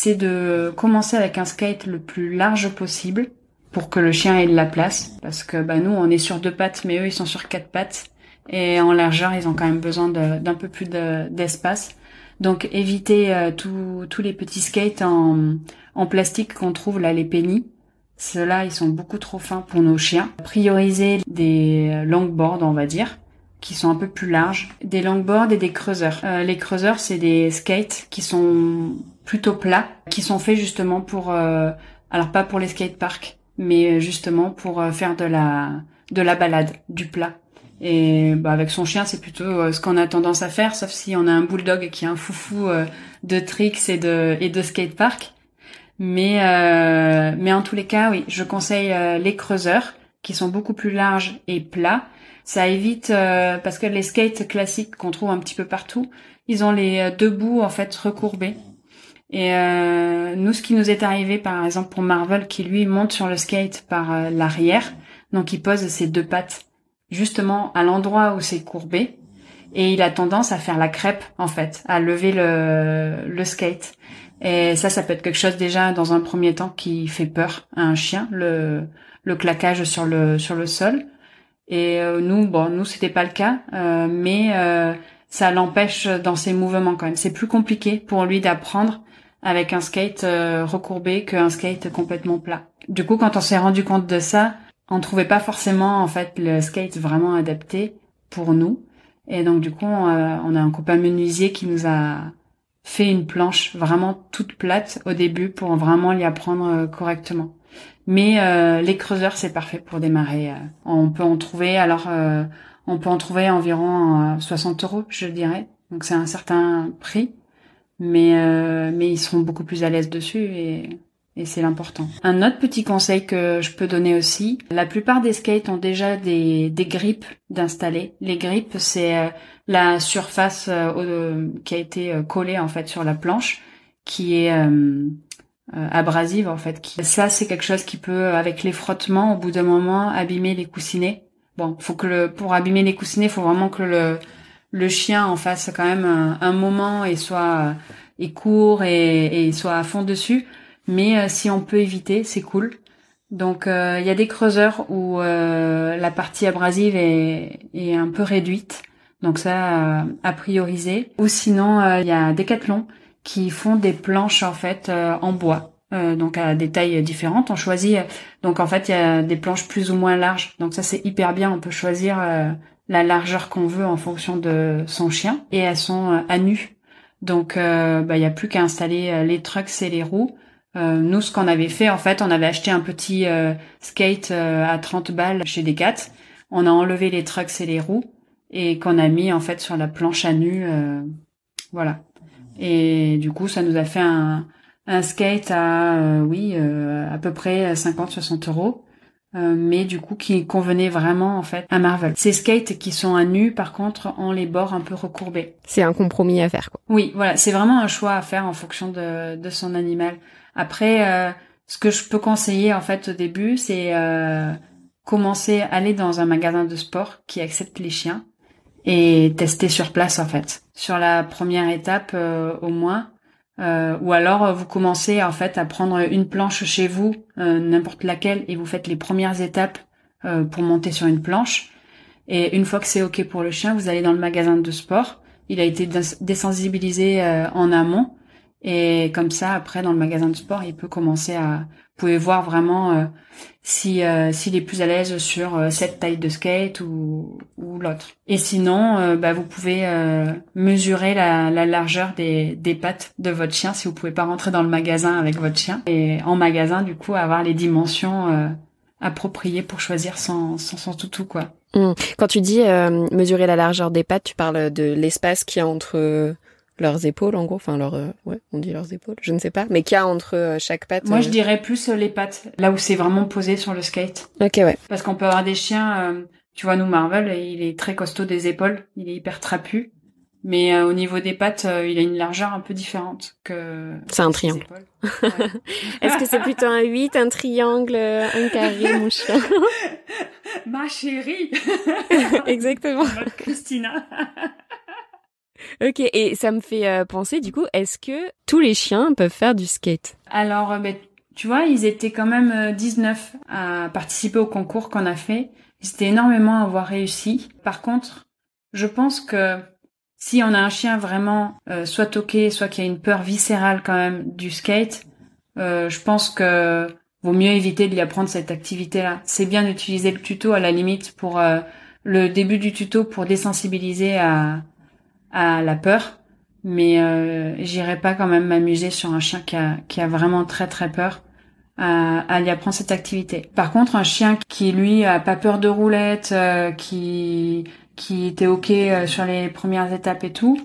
Speaker 2: c'est de commencer avec un skate le plus large possible pour que le chien ait de la place. Parce que bah, nous, on est sur deux pattes, mais eux, ils sont sur quatre pattes. Et en largeur, ils ont quand même besoin d'un peu plus d'espace. Donc éviter euh, tous les petits skates en, en plastique qu'on trouve là, les pennies. Ceux-là, ils sont beaucoup trop fins pour nos chiens. Prioriser des longboards, on va dire, qui sont un peu plus larges. Des longboards et des creuseurs. Euh, les creuseurs, c'est des skates qui sont plutôt plats, qui sont faits justement pour... Euh, alors pas pour les skateparks, mais justement pour faire de la de la balade, du plat. Et bah, avec son chien, c'est plutôt euh, ce qu'on a tendance à faire, sauf si on a un bulldog qui est un foufou euh, de tricks et de et de skatepark. Mais euh, mais en tous les cas, oui, je conseille les creuseurs qui sont beaucoup plus larges et plats. Ça évite parce que les skates classiques qu'on trouve un petit peu partout, ils ont les deux bouts en fait recourbés. Et nous, ce qui nous est arrivé, par exemple pour Marvel, qui lui monte sur le skate par l'arrière, donc il pose ses deux pattes justement à l'endroit où c'est courbé et il a tendance à faire la crêpe en fait, à lever le, le skate. Et ça, ça peut être quelque chose déjà dans un premier temps qui fait peur à un chien, le, le claquage sur le sur le sol. Et euh, nous, bon, nous c'était pas le cas, euh, mais euh, ça l'empêche dans ses mouvements quand même. C'est plus compliqué pour lui d'apprendre avec un skate recourbé qu'un skate complètement plat. Du coup, quand on s'est rendu compte de ça, on trouvait pas forcément en fait le skate vraiment adapté pour nous. Et donc du coup, on a, un copain menuisier qui nous a fait une planche vraiment toute plate au début pour vraiment l'y apprendre euh, correctement. Mais euh, les creuseurs, c'est parfait pour démarrer. Euh. On peut en trouver, alors on peut en trouver environ 60 euros, je dirais. Donc c'est un certain prix, mais mais ils seront beaucoup plus à l'aise dessus et et c'est l'important. Un autre petit conseil que je peux donner aussi, la plupart des skates ont déjà des, des grippes d'installer. Les grippes, c'est euh, la surface euh, qui a été euh, collée en fait sur la planche, qui est abrasive en fait. Ça, c'est quelque chose qui peut, avec les frottements, au bout d'un moment, abîmer les coussinets. Bon, faut que le, pour abîmer les coussinets, faut vraiment que le, le chien en fasse quand même un, moment et soit et court et, et soit à fond dessus. Mais euh, si on peut éviter, c'est cool. Donc euh, il y a des creuseurs où euh, la partie abrasive est, est, un peu réduite. Donc ça à prioriser. Ou sinon il y a Decathlon qui font des planches en fait en bois. donc à des tailles différentes. On choisit donc en fait il y a des planches plus ou moins larges. Donc ça c'est hyper bien. On peut choisir la largeur qu'on veut en fonction de son chien et elles sont à nu. Donc bah, il y a plus qu'à installer les trucks et les roues. Euh, nous, ce qu'on avait fait, en fait, on avait acheté un petit euh, skate euh, à 30 balles chez Decat. On a enlevé les trucks et les roues et qu'on a mis en fait sur la planche à nu, voilà. Et du coup, ça nous a fait un, un skate à, oui, à peu près 50-60 euros. Mais du coup qui convenait vraiment en fait à Marvel. Ces skates qui sont à nu, par contre, ont les bords un peu recourbés.
Speaker 1: C'est un compromis à faire, quoi.
Speaker 2: Oui, voilà, c'est vraiment un choix à faire en fonction de, de son animal. Après, euh, ce que je peux conseiller en fait au début, c'est euh, commencer à aller dans un magasin de sport qui accepte les chiens et tester sur place en fait. Sur la première étape euh, au moins. Ou alors vous commencez en fait à prendre une planche chez vous, n'importe laquelle, et vous faites les premières étapes pour monter sur une planche. Et une fois que c'est ok pour le chien, vous allez dans le magasin de sport. Il a été désensibilisé en amont et comme ça, après, dans le magasin de sport, il peut commencer à... Vous pouvez voir vraiment euh, si euh, s'il est plus à l'aise sur euh, cette taille de skate ou, ou l'autre. Et sinon, bah, vous pouvez mesurer la, la largeur des, des pattes de votre chien si vous pouvez pas rentrer dans le magasin avec votre chien. Et en magasin, du coup, avoir les dimensions appropriées pour choisir son, son, son toutou, quoi.
Speaker 1: Mmh. Quand tu dis mesurer la largeur des pattes, tu parles de l'espace qui y a entre leurs épaules en gros, enfin leur euh, ouais, on dit leurs épaules, je ne sais pas, mais qu'il y a entre euh, chaque patte.
Speaker 2: Moi, je euh, dirais plus les pattes, là où c'est vraiment posé sur le skate.
Speaker 1: OK, ouais.
Speaker 2: Parce qu'on peut avoir des chiens tu vois nous Marvel, il est très costaud des épaules, il est hyper trapu. Mais euh, au niveau des pattes, euh, il a une largeur un peu différente que.
Speaker 1: C'est un triangle. Est-ce que c'est plutôt un 8, un triangle, un carré, mon chien?
Speaker 2: Ma chérie
Speaker 1: Exactement.
Speaker 2: Christina
Speaker 1: Ok, et ça me fait euh, penser du coup, est-ce que tous les chiens peuvent faire du skate?
Speaker 2: Alors, ben, tu vois, ils étaient quand même 19 à participer au concours qu'on a fait. Ils étaient énormément à avoir réussi. Par contre, je pense que si on a un chien vraiment euh, soit toqué, soit qui a une peur viscérale quand même du skate, euh, je pense que vaut mieux éviter de lui apprendre cette activité-là. C'est bien d'utiliser le tuto à la limite pour euh, le début du tuto pour désensibiliser à, à la peur, mais euh, j'irai pas quand même m'amuser sur un chien qui a, qui a vraiment très très peur à, à apprendre cette activité. Par contre, un chien qui lui a pas peur de roulette, euh, qui qui était ok euh, sur les premières étapes et tout.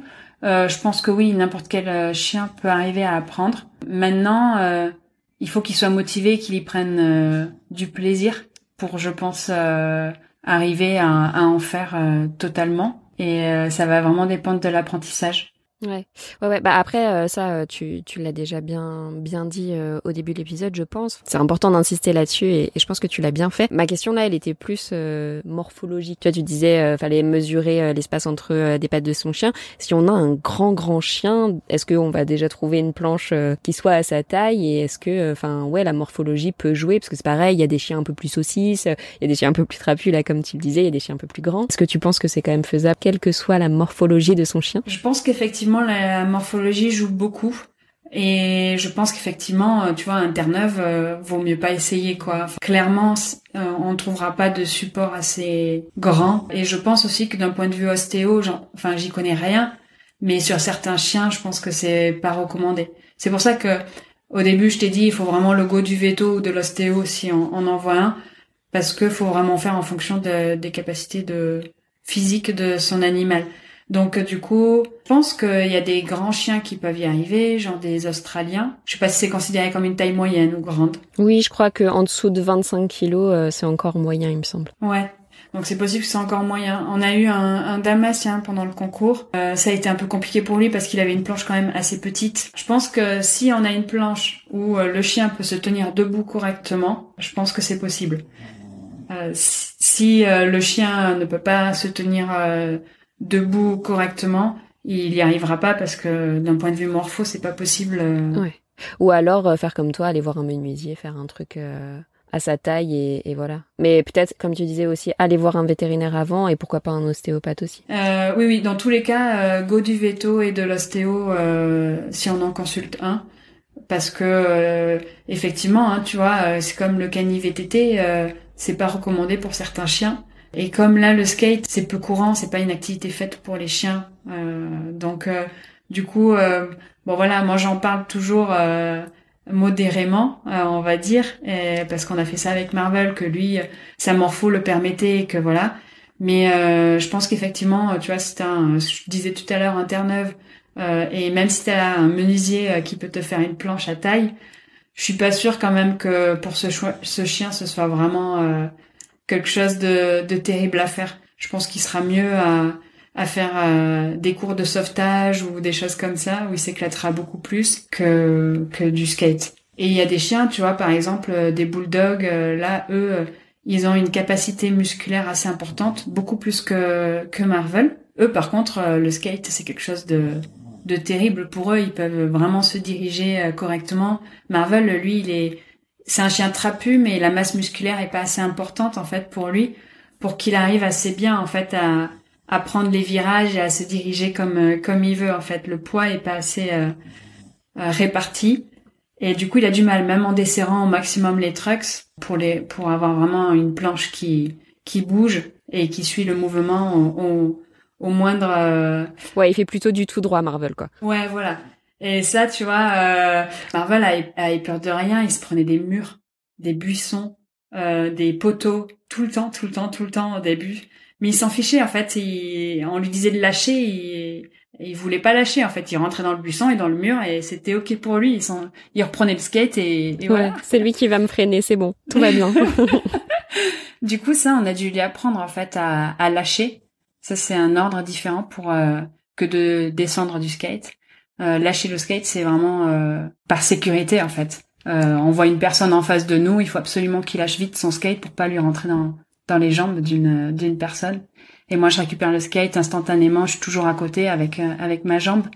Speaker 2: Euh, je pense que oui, n'importe quel euh, chien peut arriver à apprendre. Maintenant, il faut qu'il soit motivé, qu'il y prenne du plaisir pour, je pense, arriver à, à, en faire totalement. Et ça va vraiment dépendre de l'apprentissage.
Speaker 1: Ouais, ouais, ouais. Bah après, euh, ça, euh, tu, tu l'as déjà bien, bien dit euh, au début de l'épisode, je pense. C'est important d'insister là-dessus et, je pense que tu l'as bien fait. Ma question là, elle était plus morphologique. Tu vois, tu disais, fallait mesurer l'espace entre des pattes de son chien. Si on a un grand, grand chien, est-ce qu'on va déjà trouver une planche qui soit à sa taille et est-ce que, enfin, ouais, la morphologie peut jouer? Parce que c'est pareil, il y a des chiens un peu plus saucisses, il y a des chiens un peu plus trapus là, comme tu le disais, il y a des chiens un peu plus grands. Est-ce que tu penses que c'est quand même faisable, quelle que soit la morphologie de son chien?
Speaker 2: Je pense qu'effectivement la morphologie joue beaucoup. Et je pense qu'effectivement, euh, tu vois, un Terre-Neuve, euh, vaut mieux pas essayer, quoi. clairement, euh, on trouvera pas de support assez grand. Et je pense aussi que d'un point de vue ostéo, enfin, j'y connais rien. Mais sur certains chiens, je pense que c'est pas recommandé. C'est pour ça que, au début, je t'ai dit, il faut vraiment le go du veto ou de l'ostéo si on, en voit un. Parce que faut vraiment faire en fonction des capacités de physique de son animal. Donc euh, du coup, je pense qu'il y a des grands chiens qui peuvent y arriver, genre des Australiens. Je sais pas si c'est considéré comme une taille moyenne ou grande.
Speaker 1: Oui, je crois que en dessous de 25 kilos, euh, c'est encore moyen, il me semble.
Speaker 2: Ouais. Donc c'est possible que c'est encore moyen. On a eu un, un damasien pendant le concours. Euh, ça a été un peu compliqué pour lui parce qu'il avait une planche quand même assez petite. Je pense que si on a une planche où le chien peut se tenir debout correctement, je pense que c'est possible. si, le chien ne peut pas se tenir debout correctement, il n'y arrivera pas parce que d'un point de vue morpho, c'est pas possible. Euh.
Speaker 1: Ouais. Ou alors euh, faire comme toi, aller voir un menuisier, faire un truc euh, à sa taille et, et voilà. Mais peut-être, comme tu disais aussi, aller voir un vétérinaire avant et pourquoi pas un ostéopathe aussi.
Speaker 2: oui, oui. Dans tous les cas, go du veto et de l'ostéo si on en consulte un, parce que effectivement, hein, tu vois, c'est comme le cani VTT, c'est pas recommandé pour certains chiens. Et comme là, le skate, c'est peu courant, c'est pas une activité faite pour les chiens. Euh, donc, euh, du coup, euh, bon voilà, moi j'en parle toujours euh, modérément, on va dire, parce qu'on a fait ça avec Marvel, que lui, sa morpho le permettait, que voilà. Mais je pense qu'effectivement, tu vois, c'est un, je disais tout à l'heure, un terre-neuve, et même si t'as un menuisier qui peut te faire une planche à taille, je suis pas sûre quand même que pour ce, ce chien, ce soit vraiment quelque chose de, de terrible à faire. Je pense qu'il sera mieux à, à faire euh, des cours de sauvetage ou des choses comme ça où il s'éclatera beaucoup plus que que du skate. Et il y a des chiens, tu vois, par exemple euh, des bulldogs, euh, là eux ils ont une capacité musculaire assez importante, beaucoup plus que que Marvel. Eux par contre le skate c'est quelque chose de de terrible pour eux, ils peuvent vraiment se diriger correctement. Marvel lui il est c'est un chien trapu, mais la masse musculaire est pas assez importante en fait pour lui, pour qu'il arrive assez bien en fait à, à prendre les virages et à se diriger comme euh, comme il veut en fait. Le poids est pas assez euh, euh, réparti et du coup il a du mal, même en desserrant au maximum les trucks pour les pour avoir vraiment une planche qui qui bouge et qui suit le mouvement au, au, moindre.
Speaker 1: Ouais, il fait plutôt du tout droit Marvel quoi.
Speaker 2: Ouais, voilà. Et ça, tu vois, euh, Marvel a, peur de rien. Il se prenait des murs, des buissons, euh, des poteaux, tout le temps, tout le temps, tout le temps au début. Mais il s'en fichait, en fait. Il, on lui disait de lâcher, il, il voulait pas lâcher, en fait. Il rentrait dans le buisson et dans le mur et c'était OK pour lui. Il, il reprenait le skate et, voilà.
Speaker 1: C'est lui qui va me freiner, c'est bon. Tout va bien.
Speaker 2: du coup, ça, on a dû lui apprendre, en fait, à, à lâcher. Ça, c'est un ordre différent pour... Euh, que de descendre du skate. Lâcher le skate, c'est vraiment par sécurité en fait. on voit une personne en face de nous, il faut absolument qu'il lâche vite son skate pour pas lui rentrer dans dans les jambes d'une d'une personne. Et moi, je récupère le skate instantanément. Je suis toujours à côté avec avec ma jambe.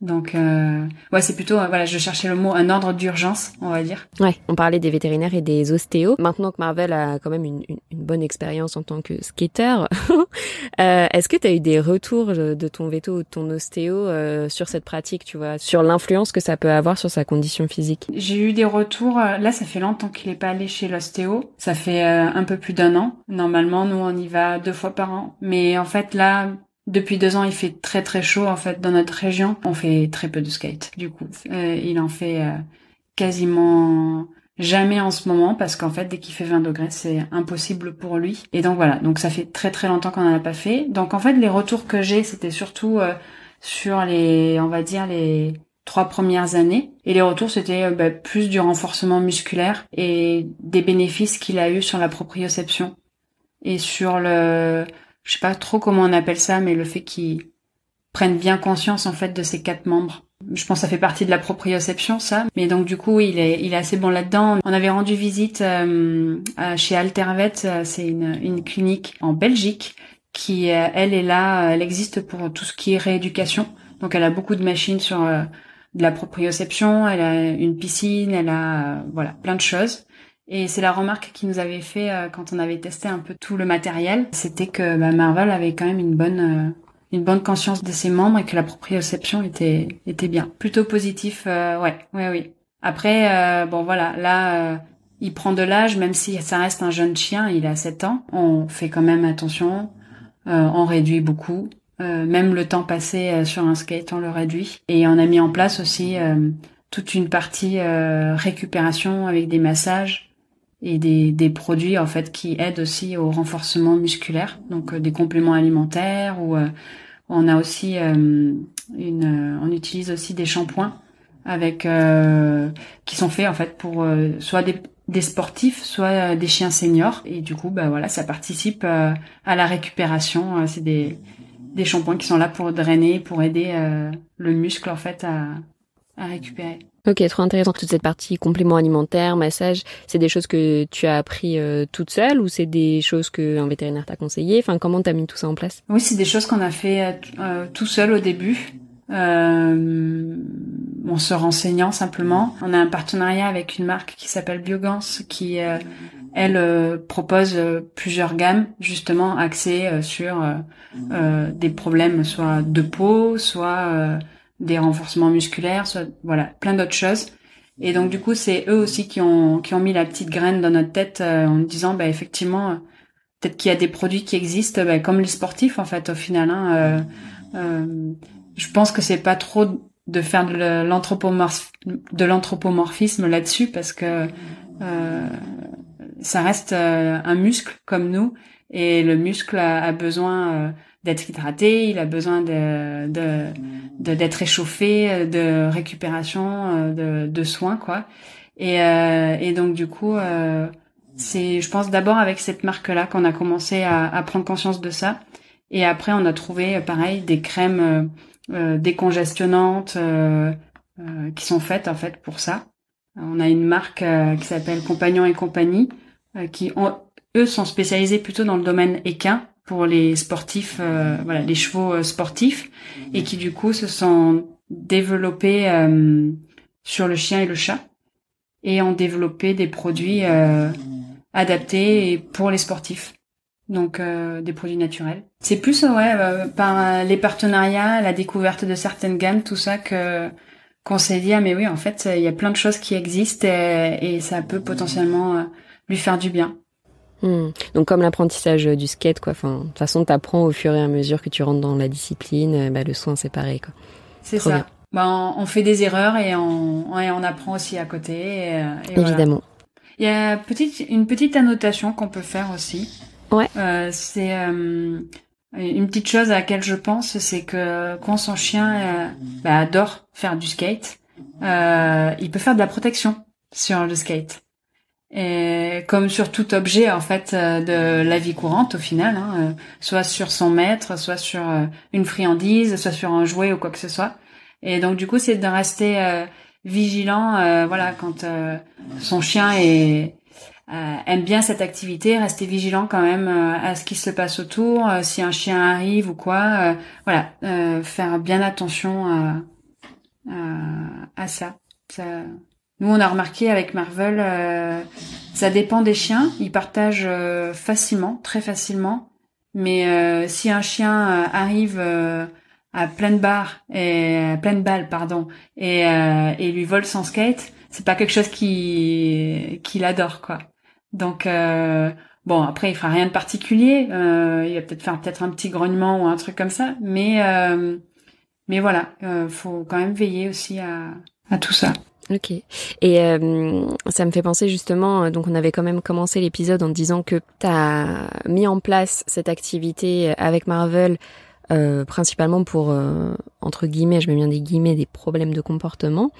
Speaker 2: Donc euh, ouais, c'est plutôt euh, voilà, je cherchais le mot un ordre d'urgence, on va dire.
Speaker 1: Ouais, on parlait des vétérinaires et des ostéos. Maintenant que Marvel a quand même une, une, bonne expérience en tant que skater, euh, est-ce que tu as eu des retours de ton véto ou de ton ostéo euh, sur cette pratique, tu vois, sur l'influence que ça peut avoir sur sa condition physique?
Speaker 2: J'ai eu des retours. Euh, là, ça fait longtemps qu'il est pas allé chez l'ostéo. Ça fait un peu plus d'un an. Normalement, nous on y va deux fois par an, mais en fait là, depuis deux ans, il fait très très chaud en fait dans notre région. On fait très peu de skate. Du coup, euh, il en fait euh, quasiment jamais en ce moment parce qu'en fait dès qu'il fait 20 degrés c'est impossible pour lui. Et donc voilà. Donc ça fait très très longtemps qu'on en a pas fait. Donc en fait les retours que j'ai c'était surtout euh, sur les on va dire les trois premières années. Et les retours c'était bah, plus du renforcement musculaire et des bénéfices qu'il a eu sur la proprioception et sur le je sais pas trop comment on appelle ça, mais le fait qu'ils prennent bien conscience en fait de ces quatre membres. Je pense que ça fait partie de la proprioception, ça. Mais donc du coup, il est, il est assez bon là-dedans. On avait rendu visite euh, chez Altervet, euh, c'est une, une clinique en Belgique qui, euh, elle, est là, elle existe pour tout ce qui est rééducation. Donc elle a beaucoup de machines sur de la proprioception, elle a une piscine, elle a voilà plein de choses. Et c'est la remarque qu'ils nous avait fait euh, quand on avait testé un peu tout le matériel, c'était que bah, Marvel avait quand même une bonne euh, une bonne conscience de ses membres et que la proprioception était était bien, plutôt positif. Euh, ouais, ouais, oui. Après, bon voilà, là, il prend de l'âge, même si ça reste un jeune chien, il a 7 ans. On fait quand même attention, on réduit beaucoup. même le temps passé sur un skate, on le réduit. Et on a mis en place aussi toute une partie récupération avec des massages et des, des, produits en fait qui aident aussi au renforcement musculaire, donc euh, des compléments alimentaires ou euh, on a aussi euh, une, on utilise aussi des shampoings avec qui sont faits en fait pour soit des, des sportifs, soit des chiens seniors et du coup bah voilà ça participe à la récupération. C'est des des shampoings qui sont là pour drainer, pour aider le muscle en fait à, à récupérer.
Speaker 1: Ok, trop intéressant. Toute cette partie complément alimentaire, massage, c'est des choses que tu as appris euh, toute seule ou c'est des choses qu'un vétérinaire t'a conseillé? Enfin, comment t'as mis tout ça en place?
Speaker 2: Oui, c'est des choses qu'on a fait euh, euh, tout seul au début. Euh, en se renseignant simplement. On a un partenariat avec une marque qui s'appelle Biogans qui, elle, propose plusieurs gammes justement axées sur des problèmes soit de peau, soit des renforcements musculaires, soit, voilà, plein d'autres choses. Et donc du coup, c'est eux aussi qui ont qui ont mis la petite graine dans notre tête euh, en disant, bah effectivement, euh, peut-être qu'il y a des produits qui existent, bah, comme les sportifs en fait au final. Hein, euh, euh je pense que c'est pas trop de faire de l'anthropomorphisme là-dessus parce que ça reste un muscle comme nous et le muscle a, besoin d'être hydraté, il a besoin de d'être échauffé, de récupération, euh, de, de soins quoi. Et, euh, et donc du coup, euh, c'est, je pense d'abord avec cette marque là qu'on a commencé à, à, prendre conscience de ça. Et après, on a trouvé pareil des crèmes décongestionnantes qui sont faites en fait pour ça. On a une marque qui s'appelle Compagnon et compagnie qui ont, eux sont spécialisés plutôt dans le domaine équin pour les sportifs, euh, voilà, les chevaux euh, sportifs, et qui du coup se sont développés euh, sur le chien et le chat, et ont développé des produits adaptés pour les sportifs. Donc des produits naturels. C'est plus ouais par les partenariats, la découverte de certaines gammes, tout ça que qu'on s'est dit ah mais oui en fait il y a plein de choses qui existent et ça peut potentiellement lui faire du bien.
Speaker 1: Hmm. Donc comme l'apprentissage du skate, quoi. Enfin, de toute façon, t'apprends au fur et à mesure que tu rentres dans la discipline. Euh, bah, le soin, c'est pareil, quoi.
Speaker 2: C'est ça. Bah, on, fait des erreurs et on, on apprend aussi à côté. Euh,
Speaker 1: Évidemment.
Speaker 2: Il y a petite, une petite annotation qu'on peut faire aussi.
Speaker 1: Ouais.
Speaker 2: Euh, c'est euh, une petite chose à laquelle je pense, c'est que quand son chien bah, adore faire du skate, il peut faire de la protection sur le skate. Et comme sur tout objet en fait de la vie courante au final, hein, soit sur son maître, soit sur une friandise, soit sur un jouet ou quoi que ce soit. Et donc du coup, c'est de rester vigilant, voilà, quand son chien est euh, aime bien cette activité, rester vigilant quand même euh, à ce qui se passe autour, euh, si un chien arrive ou quoi, voilà, faire bien attention à, à, ça. ça. Nous, on a remarqué avec Marvel, ça dépend des chiens, ils partagent facilement, très facilement, mais si un chien arrive à pleine barre et pleine balle, pardon, et, et lui vole son skate, c'est pas quelque chose qui qu'il adore quoi. Donc euh, bon, après il fera rien de particulier. Euh, il va peut-être faire peut-être un petit grognement ou un truc comme ça, mais euh, mais voilà, euh, faut quand même veiller aussi à, à tout ça.
Speaker 1: Ok. Et euh, ça me fait penser justement, euh, donc on avait quand même commencé l'épisode en disant que tu as mis en place cette activité avec Marvel euh, principalement pour, entre guillemets, je mets bien des guillemets, des problèmes de comportement.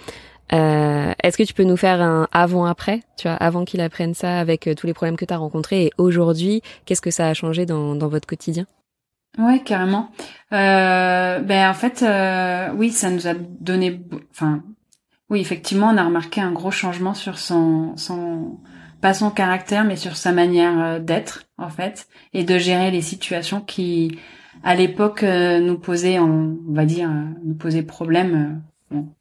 Speaker 1: Euh, Est-ce que tu peux nous faire un avant-après, tu vois, avant qu'il apprenne ça avec euh, tous les problèmes que tu as rencontrés et aujourd'hui, qu'est-ce que ça a changé dans, dans votre quotidien?
Speaker 2: Ouais, carrément. Euh, ben en fait, euh, oui, ça nous a donné, enfin, oui, effectivement, on a remarqué un gros changement sur son, son, pas son caractère, mais sur sa manière euh, d'être en fait, et de gérer les situations qui, à l'époque, nous posaient, on va dire, nous posaient problème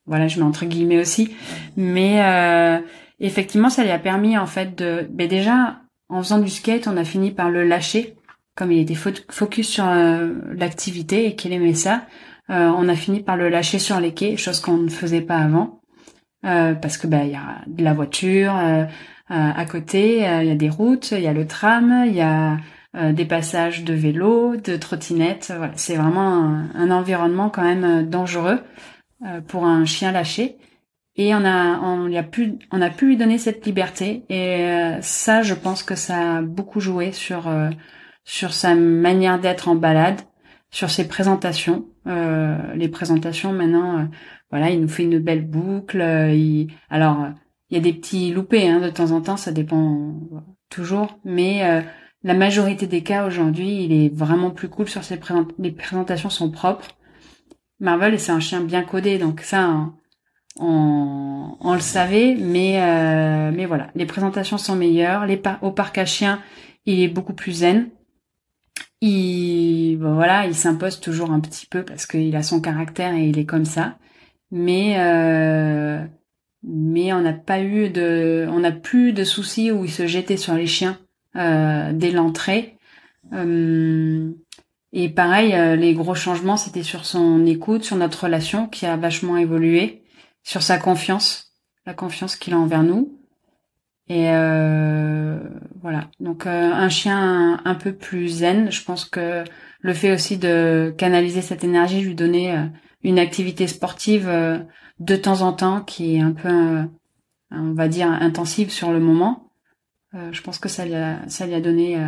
Speaker 2: voilà, je mets entre guillemets aussi. Mais euh, effectivement, ça lui a permis en fait de... Ben déjà, en faisant du skate, on a fini par le lâcher. Comme il était focus sur euh, l'activité et qu'il aimait ça, euh, on a fini par le lâcher sur les quais, chose qu'on ne faisait pas avant. Parce que ben il y a de la voiture à côté, il y a des routes, il y a le tram, il y a des passages de vélo, de trottinettes. Voilà, c'est vraiment un, environnement quand même dangereux. Euh, pour un chien lâché et on a on a pu on a pu lui donner cette liberté et euh, ça je pense que ça a beaucoup joué sur euh, sur sa manière d'être en balade sur ses présentations les présentations maintenant voilà il nous fait une belle boucle il, alors il y a des petits loupés hein, de temps en temps ça dépend toujours mais la majorité des cas aujourd'hui il est vraiment plus cool sur ses présentations les présentations sont propres Marvel, c'est un chien bien codé, donc ça, on, on le savait, mais euh, mais voilà, les présentations sont meilleures. Les au parc à chiens, il est beaucoup plus zen. Il voilà, il s'impose toujours un petit peu parce qu'il a son caractère et il est comme ça. Mais euh, mais on n'a pas eu de, on n'a plus de soucis où il se jetait sur les chiens euh, dès l'entrée. Euh, et pareil, euh, les gros changements, c'était sur son écoute, sur notre relation qui a vachement évolué, sur sa confiance, la confiance qu'il a envers nous. Et euh, voilà. Donc euh, un chien un, peu plus zen. Je pense que le fait aussi de canaliser cette énergie, lui donner une activité sportive de temps en temps qui est un peu, on va dire, intensive sur le moment. je pense que ça lui a, ça lui a donné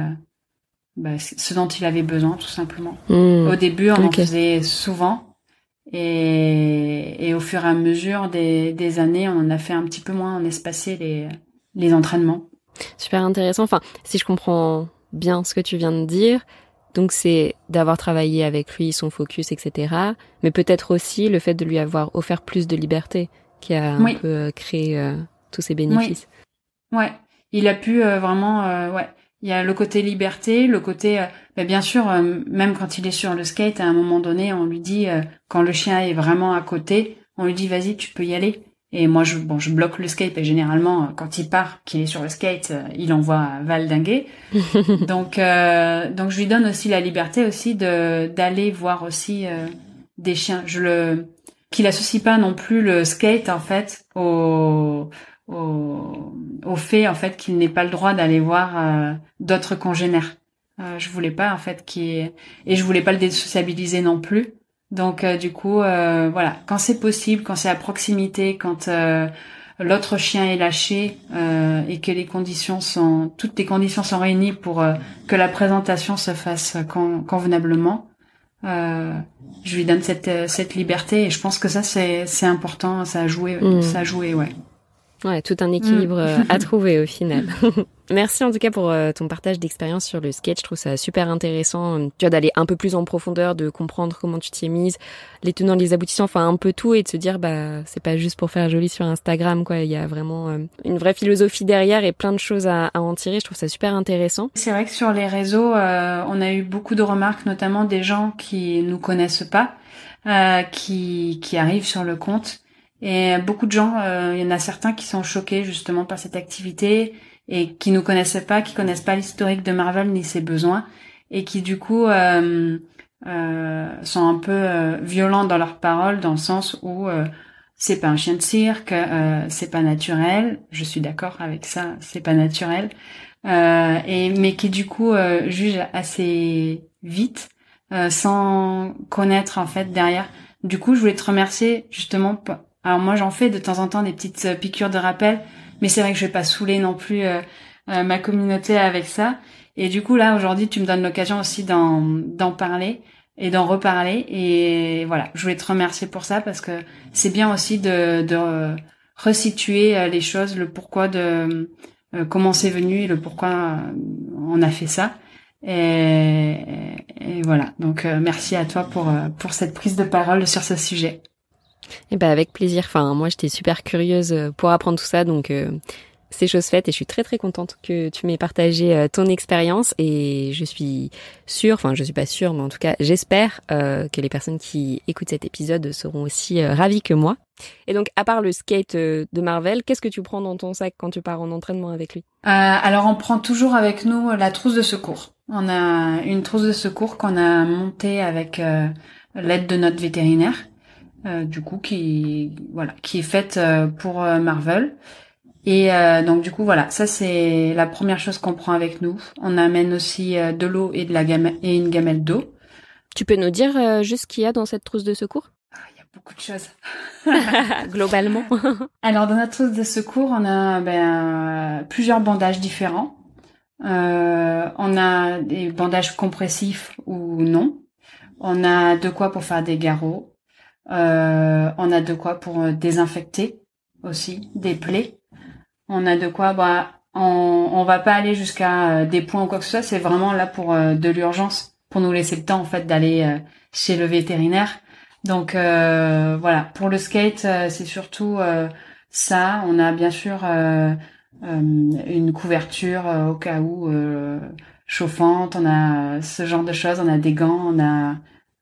Speaker 2: bah, ce dont il avait besoin, tout simplement. Hmm. Au début, on en faisait souvent. Et, et, au fur et à mesure des, des, années, on en a fait un petit peu moins, on espacé les, les entraînements.
Speaker 1: Super intéressant. Enfin, si je comprends bien ce que tu viens de dire, donc c'est d'avoir travaillé avec lui, son focus, etc. Mais peut-être aussi le fait de lui avoir offert plus de liberté qui a un peu euh, créé euh, tous ces bénéfices.
Speaker 2: Oui. Ouais, il a pu euh, vraiment, ouais, il y a le côté liberté, le côté, euh, bien sûr, même quand il est sur le skate, à un moment donné, on lui dit, quand le chien est vraiment à côté, on lui dit, vas-y, tu peux y aller. Et moi, je, bon, je bloque le skate et généralement, quand il part, qu'il est sur le skate, il envoie valdinguer. donc, donc, je lui donne aussi la liberté aussi de d'aller voir aussi des chiens. Je le qu'il associe pas non plus le skate en fait au au, au fait en fait qu'il n'ait pas le droit d'aller voir euh, d'autres congénères. Euh, je voulais pas en fait qu'il et je voulais pas le désociabiliser non plus. Donc euh, du coup euh, voilà, quand c'est possible, quand c'est à proximité, quand l'autre chien est lâché et que les conditions sont toutes les conditions sont réunies pour que la présentation se fasse convenablement, je lui donne cette cette liberté et je pense que ça c'est c'est important, ça a joué, mm. ça a joué ouais.
Speaker 1: Ouais, tout un équilibre mm. à trouver au final. Merci en tout cas pour euh, ton partage d'expérience sur le skate. Je trouve ça super intéressant. Tu vois, d'aller un peu plus en profondeur, de comprendre comment tu t'y es mise, les tenants, les aboutissants, enfin un peu tout et de se dire, bah, c'est pas juste pour faire joli sur Instagram, quoi. Il y a vraiment euh, une vraie philosophie derrière et plein de choses à, en tirer. Je trouve ça super intéressant.
Speaker 2: C'est vrai que sur les réseaux, euh, on a eu beaucoup de remarques, notamment des gens qui nous connaissent pas, qui, qui arrivent sur le compte. Et beaucoup de gens, il y en a certains qui sont choqués justement par cette activité et qui nous connaissaient pas, qui connaissent pas l'historique de Marvel ni ses besoins et qui du coup euh, euh, sont un peu euh, violents dans leurs paroles dans le sens où euh, c'est pas un chien de cirque, euh, c'est pas naturel. Je suis d'accord avec ça, c'est pas naturel. et mais qui du coup jugent assez vite sans connaître en fait derrière. Du coup, je voulais te remercier justement. Alors moi, j'en fais de temps en temps des petites piqûres de rappel mais c'est vrai que je vais pas saouler non plus euh, euh, ma communauté avec ça. Et du coup là aujourd'hui tu me donnes l'occasion aussi d'en parler et d'en reparler. Et voilà, je voulais te remercier pour ça parce que c'est bien aussi de, de resituer euh, les choses, le pourquoi de comment c'est venu et le pourquoi on a fait ça. Et, et voilà. Donc merci à toi pour pour cette prise de parole sur ce sujet.
Speaker 1: Eh ben avec plaisir. Enfin, moi, j'étais super curieuse euh, pour apprendre tout ça, donc euh, c'est chose faite et je suis très très contente que tu m'aies partagé euh, ton expérience et je suis sûre, enfin je suis pas sûre, mais en tout cas j'espère que les personnes qui écoutent cet épisode seront aussi ravies que moi. Et donc, à part le skate de Marvel, qu'est-ce que tu prends dans ton sac quand tu pars en entraînement avec lui?
Speaker 2: Alors, on prend toujours avec nous la trousse de secours. On a une trousse de secours qu'on a montée avec l'aide de notre vétérinaire. Euh, du coup qui voilà qui est faite euh, pour euh, Marvel. Et donc du coup voilà, ça c'est la première chose qu'on prend avec nous. On amène aussi de l'eau et de la gamelle et une gamelle d'eau.
Speaker 1: Tu peux nous dire juste ce qu'il y a dans cette trousse de secours?
Speaker 2: Ah, Il y a beaucoup de choses.
Speaker 1: Globalement.
Speaker 2: Alors dans notre trousse de secours, on a ben, plusieurs bandages différents. Euh, on a des bandages compressifs ou non. On a de quoi pour faire des garrots. Euh, on a de quoi pour euh, désinfecter aussi des plaies. On a de quoi, bah, on, on va pas aller jusqu'à euh, des points ou quoi que ce soit. C'est vraiment là pour de l'urgence, pour nous laisser le temps en fait d'aller chez le vétérinaire. Donc voilà, pour le skate, c'est surtout ça. On a bien sûr une couverture au cas où chauffante. On a ce genre de choses. On a des gants. On a euh,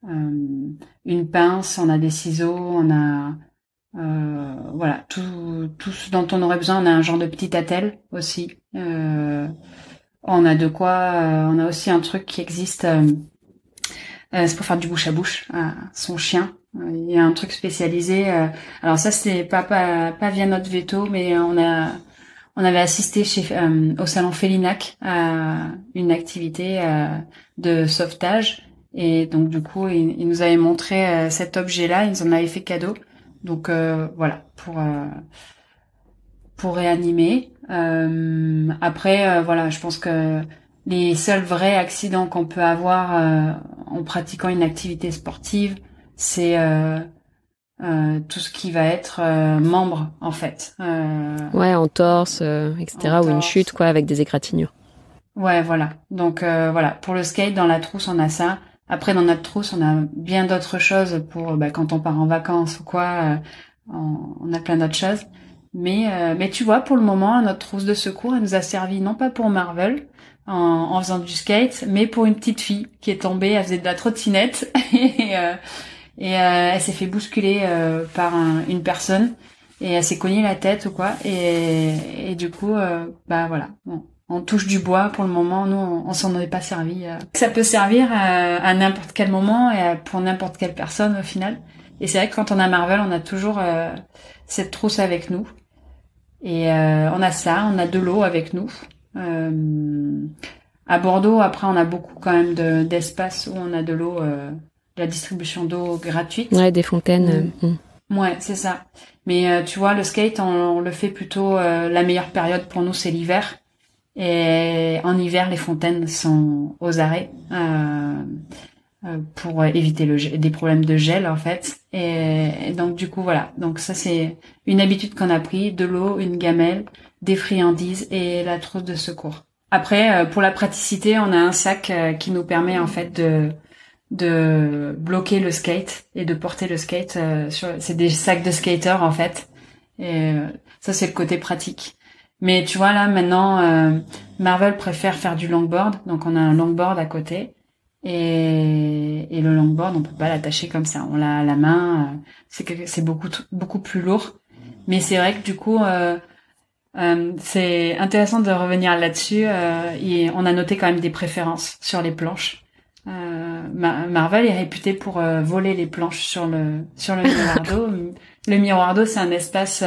Speaker 2: une pince, on a des ciseaux, on a euh, voilà tout tout ce dont on aurait besoin. On a un genre de petit attel aussi. Euh, on a de quoi. on a aussi un truc qui existe. c'est pour faire du bouche à bouche à son chien. Il y a un truc spécialisé. alors ça c'est pas, pas pas via notre veto, mais on a on avait assisté chez au salon Félinac à une activité de sauvetage et donc du coup, il, nous avait montré euh, cet objet-là, il nous en avait fait cadeau. Donc euh, voilà, pour euh, pour réanimer. après, voilà, je pense que les seuls vrais accidents qu'on peut avoir en pratiquant une activité sportive, c'est tout ce qui va être membre en fait.
Speaker 1: ouais, en torse, etc. ou une chute quoi, avec des égratignures.
Speaker 2: Ouais, voilà. Donc voilà, pour le skate, dans la trousse, on a ça. Après, dans notre trousse, on a bien d'autres choses pour bah, quand on part en vacances ou quoi. Euh, on, a plein d'autres choses. Mais, euh, mais tu vois, pour le moment, notre trousse de secours, elle nous a servi non pas pour Marvel en, en faisant du skate, mais pour une petite fille qui est tombée, elle faisait de la trottinette et, euh, et elle s'est fait bousculer par une personne et elle s'est cognée la tête ou quoi. Et, et du coup, bah voilà. Bon on touche du bois pour le moment. Nous, on, s'en est pas servi. Euh. Ça peut servir à, n'importe quel moment et pour n'importe quelle personne au final. Et c'est vrai que quand on a Marvel, on a toujours euh, cette trousse avec nous. Et euh, on a ça, on a de l'eau avec nous. à Bordeaux, après, on a beaucoup quand même d'espace où on a de l'eau, la distribution d'eau gratuite.
Speaker 1: Ouais, des fontaines.
Speaker 2: Mm. Mm. Ouais, c'est ça. Mais tu vois, le skate, on le fait plutôt. la meilleure période pour nous, c'est l'hiver et en hiver, les fontaines sont aux arrêts. Euh, pour éviter le, des problèmes de gel en fait. Et, donc du coup voilà. Donc ça c'est une habitude qu'on a pris de l'eau, une gamelle, des friandises et la trousse de secours. Après pour la praticité, on a un sac qui nous permet en fait de de bloquer le skate et de porter le skate sur c'est des sacs de skater en fait et ça c'est le côté pratique mais tu vois là maintenant Marvel préfère faire du longboard donc on a un longboard à côté et, et le longboard, on peut pas l'attacher comme ça. On l'a à la main. Euh, c'est c'est beaucoup beaucoup plus lourd. Mais c'est vrai que du coup, euh, euh, c'est intéressant de revenir là-dessus. Euh, on a noté quand même des préférences sur les planches. Euh, Marvel est réputé pour voler les planches sur le sur le miroir d'eau. le miroir d'eau, c'est un espace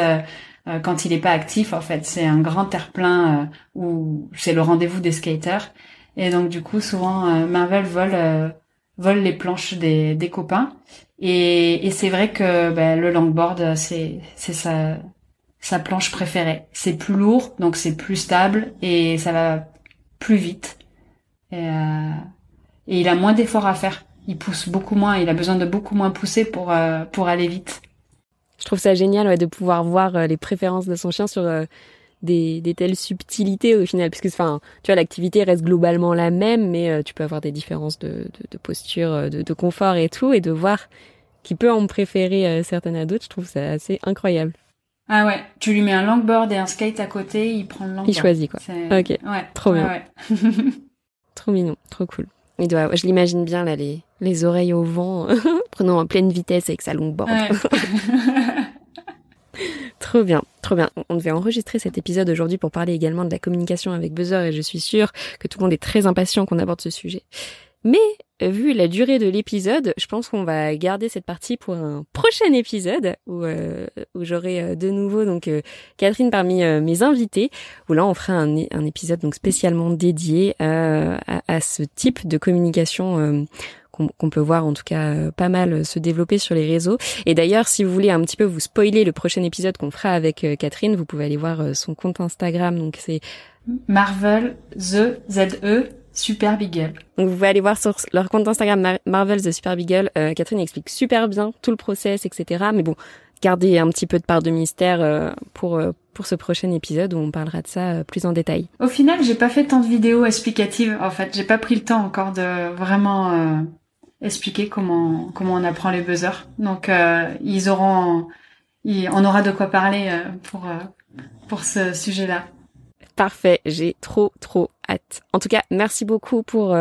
Speaker 2: quand il est pas actif en fait. C'est un grand terre-plein où c'est le rendez-vous des skaters. Et donc du coup, souvent euh, Marvel vole euh, vole les planches des, des copains. Et, et c'est vrai que ben, le longboard, c'est c'est sa sa planche préférée. C'est plus lourd, donc c'est plus stable et ça va plus vite. Et, euh, et il a moins d'efforts à faire. Il pousse beaucoup moins. Il a besoin de beaucoup moins pousser pour euh, pour aller vite.
Speaker 1: Je trouve ça génial ouais, de pouvoir voir les préférences de son chien sur des, des telles subtilités au final, puisque enfin, tu vois, l'activité reste globalement la même, mais euh, tu peux avoir des différences de, de, de posture, euh, de, de, confort et tout, et de voir qui peut en préférer euh, certaines à d'autres, je trouve ça assez incroyable.
Speaker 2: Ah ouais, tu lui mets un longboard et un skate à côté, il prend le longboard.
Speaker 1: Il choisit quoi. Ok.
Speaker 2: Ouais.
Speaker 1: Trop bien.
Speaker 2: Ouais.
Speaker 1: trop mignon, trop cool. Il doit, je l'imagine bien là, les, les oreilles au vent, prenant en pleine vitesse avec sa longboard. Ouais. Trop bien, trop bien. On devait enregistrer cet épisode aujourd'hui pour parler également de la communication avec Buzzer et je suis sûre que tout le monde est très impatient qu'on aborde ce sujet. Mais vu la durée de l'épisode, je pense qu'on va garder cette partie pour un prochain épisode où, euh, où j'aurai euh, de nouveau donc euh, Catherine parmi mes invités. Où là on fera un, un épisode donc spécialement dédié à, à, ce type de communication qu'on peut voir en tout cas euh, pas mal euh, se développer sur les réseaux. Et d'ailleurs, si vous voulez un petit peu vous spoiler le prochain épisode qu'on fera avec euh, Catherine, vous pouvez aller voir son compte Instagram. Donc c'est
Speaker 2: Marvel The Z E Super Beagle.
Speaker 1: Donc vous pouvez aller voir sur leur compte Instagram Marvel The Super Beagle. Catherine explique super bien tout le process, etc. Mais bon, gardez un petit peu de part de mystère pour pour ce prochain épisode où on parlera de ça plus en détail.
Speaker 2: Au final, j'ai pas fait tant de vidéos explicatives. En fait, j'ai pas pris le temps encore de vraiment expliquer comment comment on apprend les buzzers. Donc euh, ils auront, on aura de quoi parler euh, pour euh, pour ce sujet-là.
Speaker 1: Parfait, j'ai trop trop hâte. En tout cas, merci beaucoup pour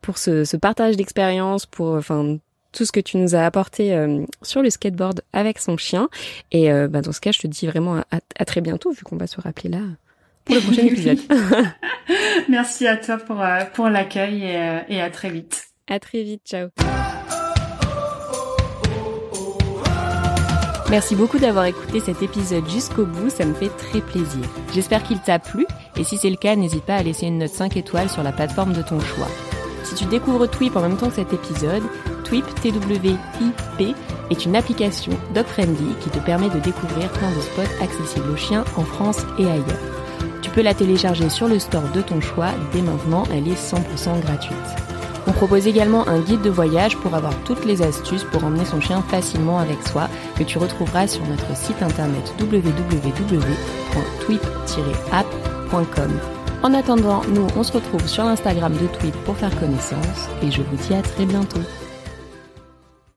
Speaker 1: pour ce, ce partage d'expérience, pour enfin tout ce que tu nous as apporté sur le skateboard avec son chien. Et bah, dans ce cas, je te dis vraiment à, à très bientôt, vu qu'on va se rappeler là pour le prochain épisode.
Speaker 2: merci à toi pour pour l'accueil et, et à très vite.
Speaker 1: À très vite, ciao. Merci beaucoup d'avoir écouté cet épisode jusqu'au bout, ça me fait très plaisir. J'espère qu'il t'a plu et si c'est le cas, n'hésite pas à laisser une note 5 étoiles sur la plateforme de ton choix. Si tu découvres Twip en même temps que cet épisode, Twip, T-W-I-P, est une application dog-friendly qui te permet de découvrir plein de spots accessibles aux chiens en France et ailleurs. Tu peux la télécharger sur le store de ton choix, dès maintenant elle est 100% gratuite. On propose également un guide de voyage pour avoir toutes les astuces pour emmener son chien facilement avec soi que tu retrouveras sur notre site internet www.tweet-app.com. En attendant, nous on se retrouve sur l'Instagram de Tweet pour faire connaissance et je vous dis à très bientôt.